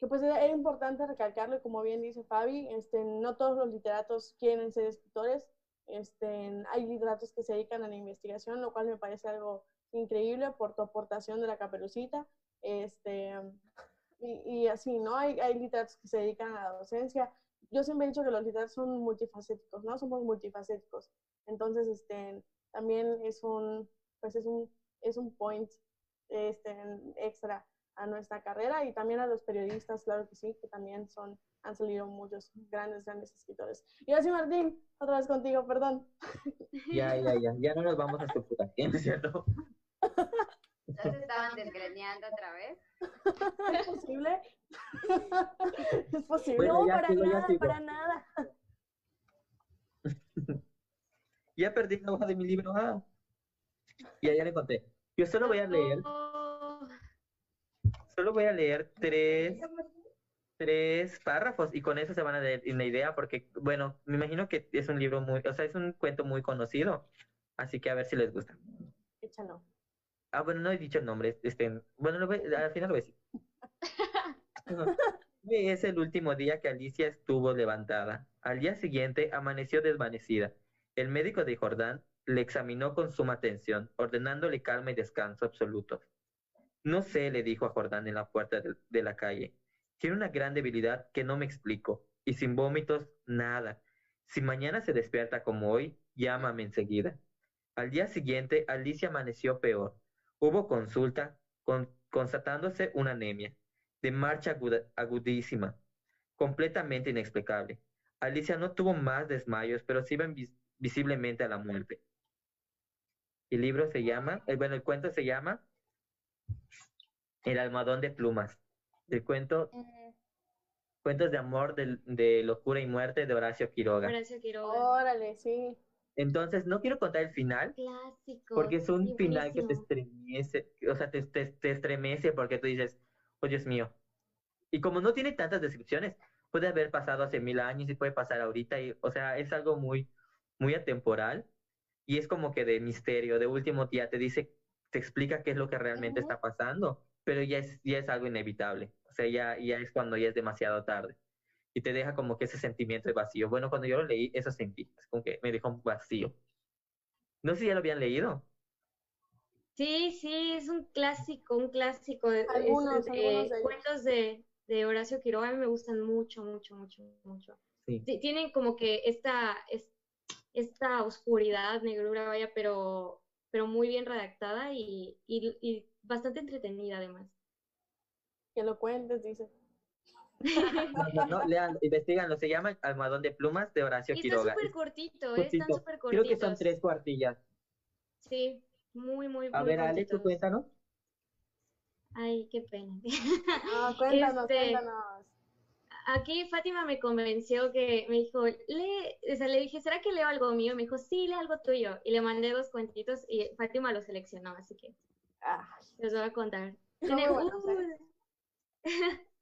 que pues era importante recalcarlo, como bien dice Fabi, este, no todos los literatos quieren ser escritores, este, hay literatos que se dedican a la investigación, lo cual me parece algo increíble por tu aportación de la caperucita. Este, y, y así, ¿no? Hay, hay literatos que se dedican a la docencia. Yo siempre he dicho que los literatos son multifacéticos, ¿no? Somos multifacéticos. Entonces, este, también es un, pues es un, es un point este, extra a nuestra carrera y también a los periodistas, claro que sí, que también son, han salido muchos grandes, grandes escritores. Y así, Martín, otra vez contigo, perdón. Ya, ya, ya, ya no nos vamos a escuchar, ¿cierto? ¿Ya se estaban desgreñando otra vez? ¿Es posible? ¿Es posible? Bueno, no, para sigo, nada, para nada. ya perdí la hoja de mi libro. Ah. Y ya le conté. Yo solo voy a leer solo voy a leer tres, tres párrafos y con eso se van a dar una idea porque, bueno, me imagino que es un libro muy, o sea, es un cuento muy conocido, así que a ver si les gusta. Échalo. Ah, bueno, no he dicho el nombre, este, bueno, lo voy, al final lo voy a decir. es el último día que Alicia estuvo levantada. Al día siguiente amaneció desvanecida. El médico de Jordán le examinó con suma atención, ordenándole calma y descanso absoluto. No sé, le dijo a Jordán en la puerta de, de, la calle. Tiene una gran debilidad que no me explico. Y sin vómitos, nada. Si mañana se despierta como hoy, llámame enseguida. Al día siguiente, Alicia amaneció peor. Hubo consulta, con, constatándose una anemia, de marcha aguda, agudísima, completamente inexplicable. Alicia no tuvo más desmayos, pero sí iba vis visiblemente a la muerte. El libro se llama, eh, bueno, el cuento se llama el almohadón de plumas, del cuento uh, Cuentos de amor, de, de, locura y muerte de Horacio Quiroga. Horacio Quiroga. Órale, sí. Entonces, no quiero contar el final. Clásico. Porque es un final que te estremece, o sea, te, te, te, estremece porque tú dices, oh Dios mío. Y como no tiene tantas descripciones, puede haber pasado hace mil años y puede pasar ahorita, y, o sea, es algo muy, muy atemporal y es como que de misterio, de último día te dice, te explica qué es lo que realmente uh -huh. está pasando pero ya es, ya es algo inevitable. O sea, ya, ya es cuando ya es demasiado tarde. Y te deja como que ese sentimiento de vacío. Bueno, cuando yo lo leí, eso sentí. Es como que me dejó un vacío. No sé si ya lo habían leído. Sí, sí, es un clásico, un clásico. de- es, Algunos, eh, algunos de ellos. cuentos de, de Horacio Quiroga a mí me gustan mucho, mucho, mucho, mucho. Sí. Tienen como que esta, es- esta oscuridad, negrura, vaya, pero, pero muy bien redactada y, y, y bastante entretenida además. Que lo cuentes, dice. No, no, no, lean, investiganlo. Se llama Almohadón de Plumas de Horacio Y está Quiroga. súper Es cortito, ¿eh? Están cortito. súper Creo que son cortitos. tres cuartillas. Sí, muy, muy, A muy ver, Ale, tú cortitos. cuéntanos. Ay, qué pena. Ah, cuéntanos, Este, cuéntanos. Aquí Fátima me convenció que me dijo, lee, o sea, le dije, ¿será que leo algo mío? Me dijo, sí, lee algo tuyo. Y le mandé dos cuentitos y Fátima los seleccionó, así que Ah, les voy a contar. ¿eh?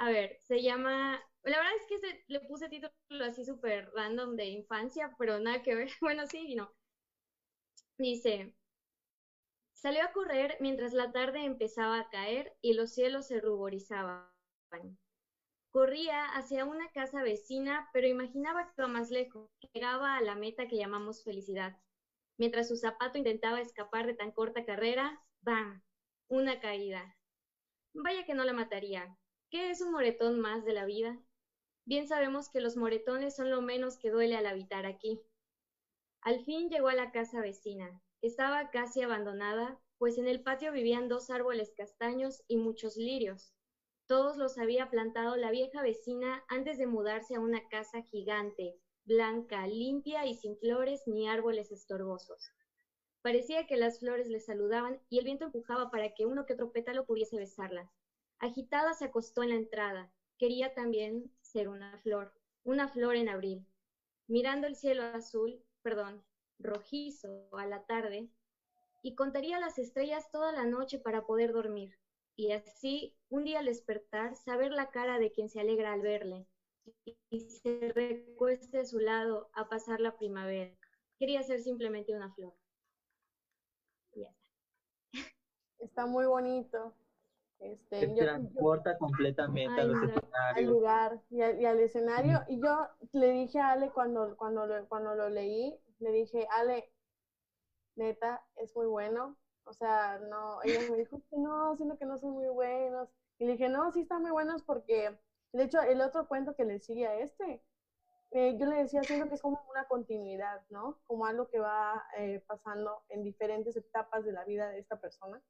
A ver, se llama, la verdad es que se- le puse título así súper random de infancia, pero nada que ver. Bueno, sí y no. Dice, salió a correr mientras la tarde empezaba a caer y los cielos se ruborizaban. Corría hacia una casa vecina, pero imaginaba que iba más lejos, llegaba a la meta que llamamos felicidad. Mientras su zapato intentaba escapar de tan corta carrera, ¡bam! Una caída. Vaya que no la mataría. ¿Qué es un moretón más de la vida? Bien sabemos que los moretones son lo menos que duele al habitar aquí. Al fin llegó a la casa vecina. Estaba casi abandonada, pues en el patio vivían dos árboles castaños y muchos lirios. Todos los había plantado la vieja vecina antes de mudarse a una casa gigante, blanca, limpia y sin flores ni árboles estorbosos. Parecía que las flores le saludaban y el viento empujaba para que uno que otro pétalo pudiese besarlas. Agitada se acostó en la entrada. Quería también ser una flor, una flor en abril. Mirando el cielo azul, perdón, rojizo a la tarde, y contaría las estrellas toda la noche para poder dormir. Y así, un día al despertar, saber la cara de quien se alegra al verle, y se recueste a su lado a pasar la primavera. Quería ser simplemente una flor. Ya está. está muy bonito. Este, Se yo- yo- transporta completamente a Ay, los no. al lugar y al, y al escenario. Y yo le dije a Ale cuando, cuando, lo, cuando lo leí, le dije, Ale, neta, es muy bueno. O sea, no, ella me dijo que no, sino que no son muy buenos. Y le dije, no, sí están muy buenos porque, de hecho, el otro cuento que le sigue a este, eh, yo le decía, siento que es como una continuidad, ¿no? Como algo que va eh, pasando en diferentes etapas de la vida de esta persona,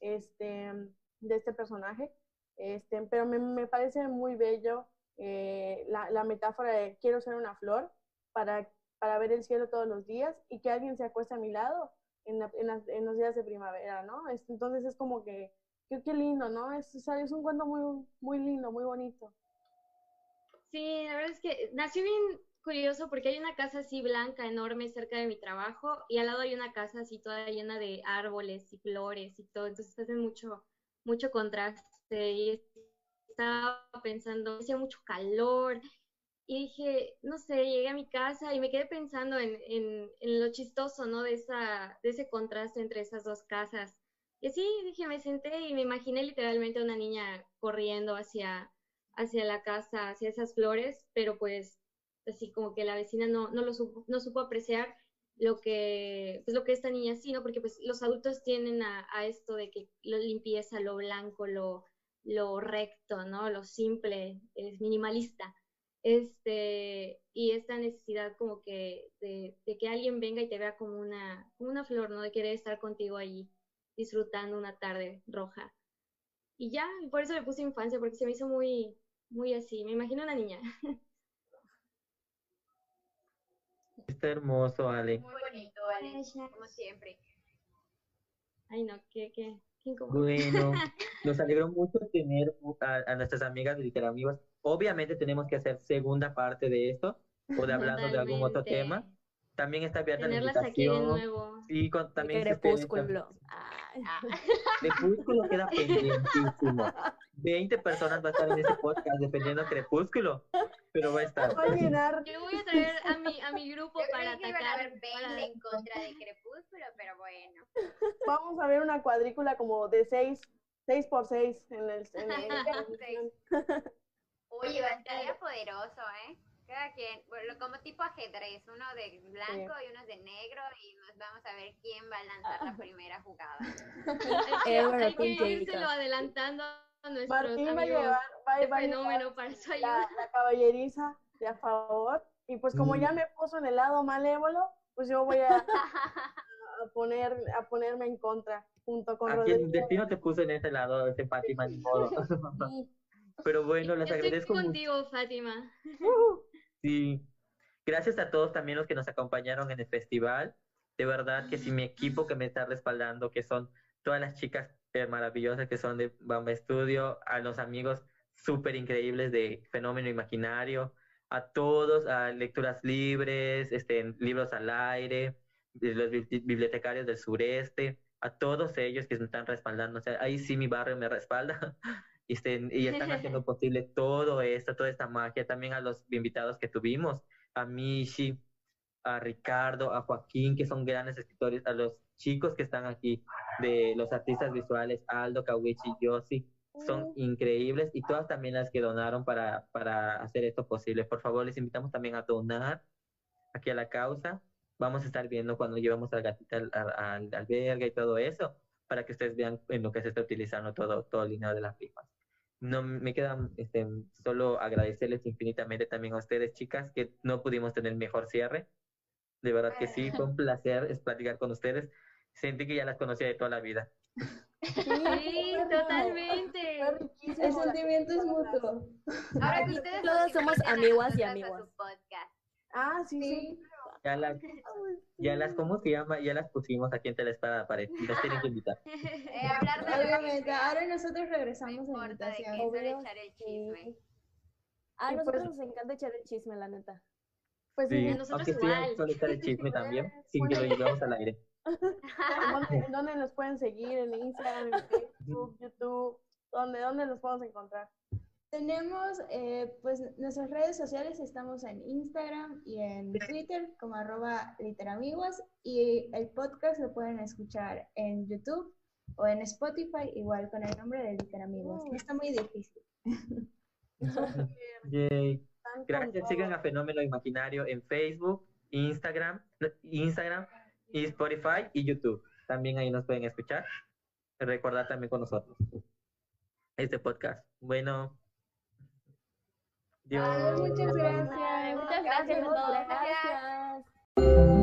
este, de este personaje. Este, pero me, me parece muy bello eh, la, la metáfora de quiero ser una flor para, para ver el cielo todos los días y que alguien se acueste a mi lado en, en, los días de primavera, ¿no? Es- entonces es como que, qué, qué lindo, ¿no? Es, es un cuento muy, muy lindo, muy bonito. Sí, la verdad es que nació bien curioso porque hay una casa así blanca, enorme, cerca de mi trabajo, y al lado hay una casa así toda llena de árboles y flores y todo, entonces hace mucho, mucho contraste. Y estaba pensando, hacía mucho calor, y dije, no sé, llegué a mi casa y me quedé pensando en, en, en lo chistoso, ¿no? De esa, de ese contraste entre esas dos casas. Y así dije, me senté y me imaginé literalmente a una niña corriendo hacia, hacia la casa, hacia esas flores, pero pues así como que la vecina no, no lo supo, no supo apreciar lo que, pues lo que esta niña sí, ¿no? Porque pues los adultos tienen a, esto de que la limpieza, lo blanco, lo, lo recto, ¿no? Lo simple, es minimalista. Este, y esta necesidad como que de, que alguien venga y te vea como una, como una flor, ¿no? De querer estar contigo allí, disfrutando una tarde roja. Y ya, por eso le puse infancia, porque se me hizo muy, muy así. Me imagino una niña. Está hermoso, Ale. Muy bonito, Ale, como siempre. Ay, no, qué, qué, qué incómodo. Bueno, nos alegró mucho tener a, a nuestras amigas de Literamigos. Obviamente tenemos que hacer segunda parte de esto o de hablando de algún otro tema. También está abierta la Tenerlas aquí de invitación. nuevo. Sí, con, también si ustedes- Crepúsculo. Ay. Crepúsculo queda pendientísimo. 20 personas va a estar en ese podcast defendiendo Crepúsculo, pero va a estar. Va a llenar, Yo voy a traer a mi, a mi grupo Yo para creí que iban a atacar. haber 20 para- en contra de Crepúsculo, pero bueno. vamos a ver una cuadrícula como de 6, 6 por 6 en el... En el- Seis. Oye, estaría poderoso, ¿eh? Cada quien, bueno, como tipo ajedrez, uno de blanco y uno de negro y nos vamos a ver quién va a lanzar la primera jugada. Hay que írselo adelantando a nuestros Martín va a amigos llevar, va, de va a llevar fenómeno para su la, ayuda. la caballeriza de a favor. Y pues como Mm. ya me puso en el lado malévolo, pues yo voy a, a poner, a ponerme en contra junto con Aquí el Rodrigo. destino te puso en ese lado, ese Fátima, ni modo. Pero bueno, les Estoy agradezco mucho. contigo, Fátima. Sí. Gracias a todos también los que nos acompañaron en el festival. De verdad que sí, mi equipo que me está respaldando, que son todas las chicas eh, maravillosas que son de Bamba Studio, a los amigos súper increíbles de Fenómeno Imaginario, a todos, a Lecturas Libres, este, libros al aire, de los bibli- bibliotecarios del sureste, a todos ellos que me están respaldando. O sea, ahí sí mi barrio me respalda. Y, este, y están haciendo posible todo esto, toda esta magia. También a los invitados que tuvimos, a Mishi, a Ricardo, a Joaquín, que son grandes escritores, a los chicos que están aquí, de los artistas visuales, Aldo, Kawichi, Yossi, son increíbles y todas también las que donaron para, para hacer esto posible. Por favor, les invitamos también a donar aquí a la causa. Vamos a estar viendo cuando llevamos al gatito al, al, al albergue y todo eso, para que ustedes vean en lo que se está utilizando todo, todo el dinero de las rifas. No me queda este, solo agradecerles infinitamente también a ustedes, chicas, que no pudimos tener mejor cierre. De verdad que sí, fue un placer es platicar con ustedes. Sentí que ya las conocía de toda la vida. Sí, totalmente. El sentimiento es mutuo. Ahora que ustedes Todos somos invitan a amiguas y amigos. Ah, sí, sí. Sí. Ya las, ya las, ¿cómo se llama? Ya las pusimos aquí en Telespada de la pared. Las tienen que invitar. Eh, hablar de que Obviamente, ahora nosotros no regresamos a la de invitación. solo Obvio, echar el sí. chisme. A Y nosotros pues- nos encanta echar el chisme, la neta. Pues Sí, sí. nosotros igual. solo estar el chisme también, sin que lo llevemos al aire. ¿Dónde, dónde nos pueden seguir? ¿En Instagram, en Facebook, YouTube? ¿Dónde, dónde nos podemos encontrar? Tenemos, eh, pues, nuestras redes sociales, estamos en Instagram y en Twitter como arroba literamigos y el podcast lo pueden escuchar en YouTube o en Spotify, igual con el nombre de Literamigos. No está muy difícil. Yay. Gracias, sigan a Fenómeno Imaginario en Facebook, Instagram, Instagram, y Spotify y YouTube. También ahí nos pueden escuchar. Recordar también con nosotros este podcast. Bueno. Ay, muchas gracias. Muchas gracias a todos. Gracias.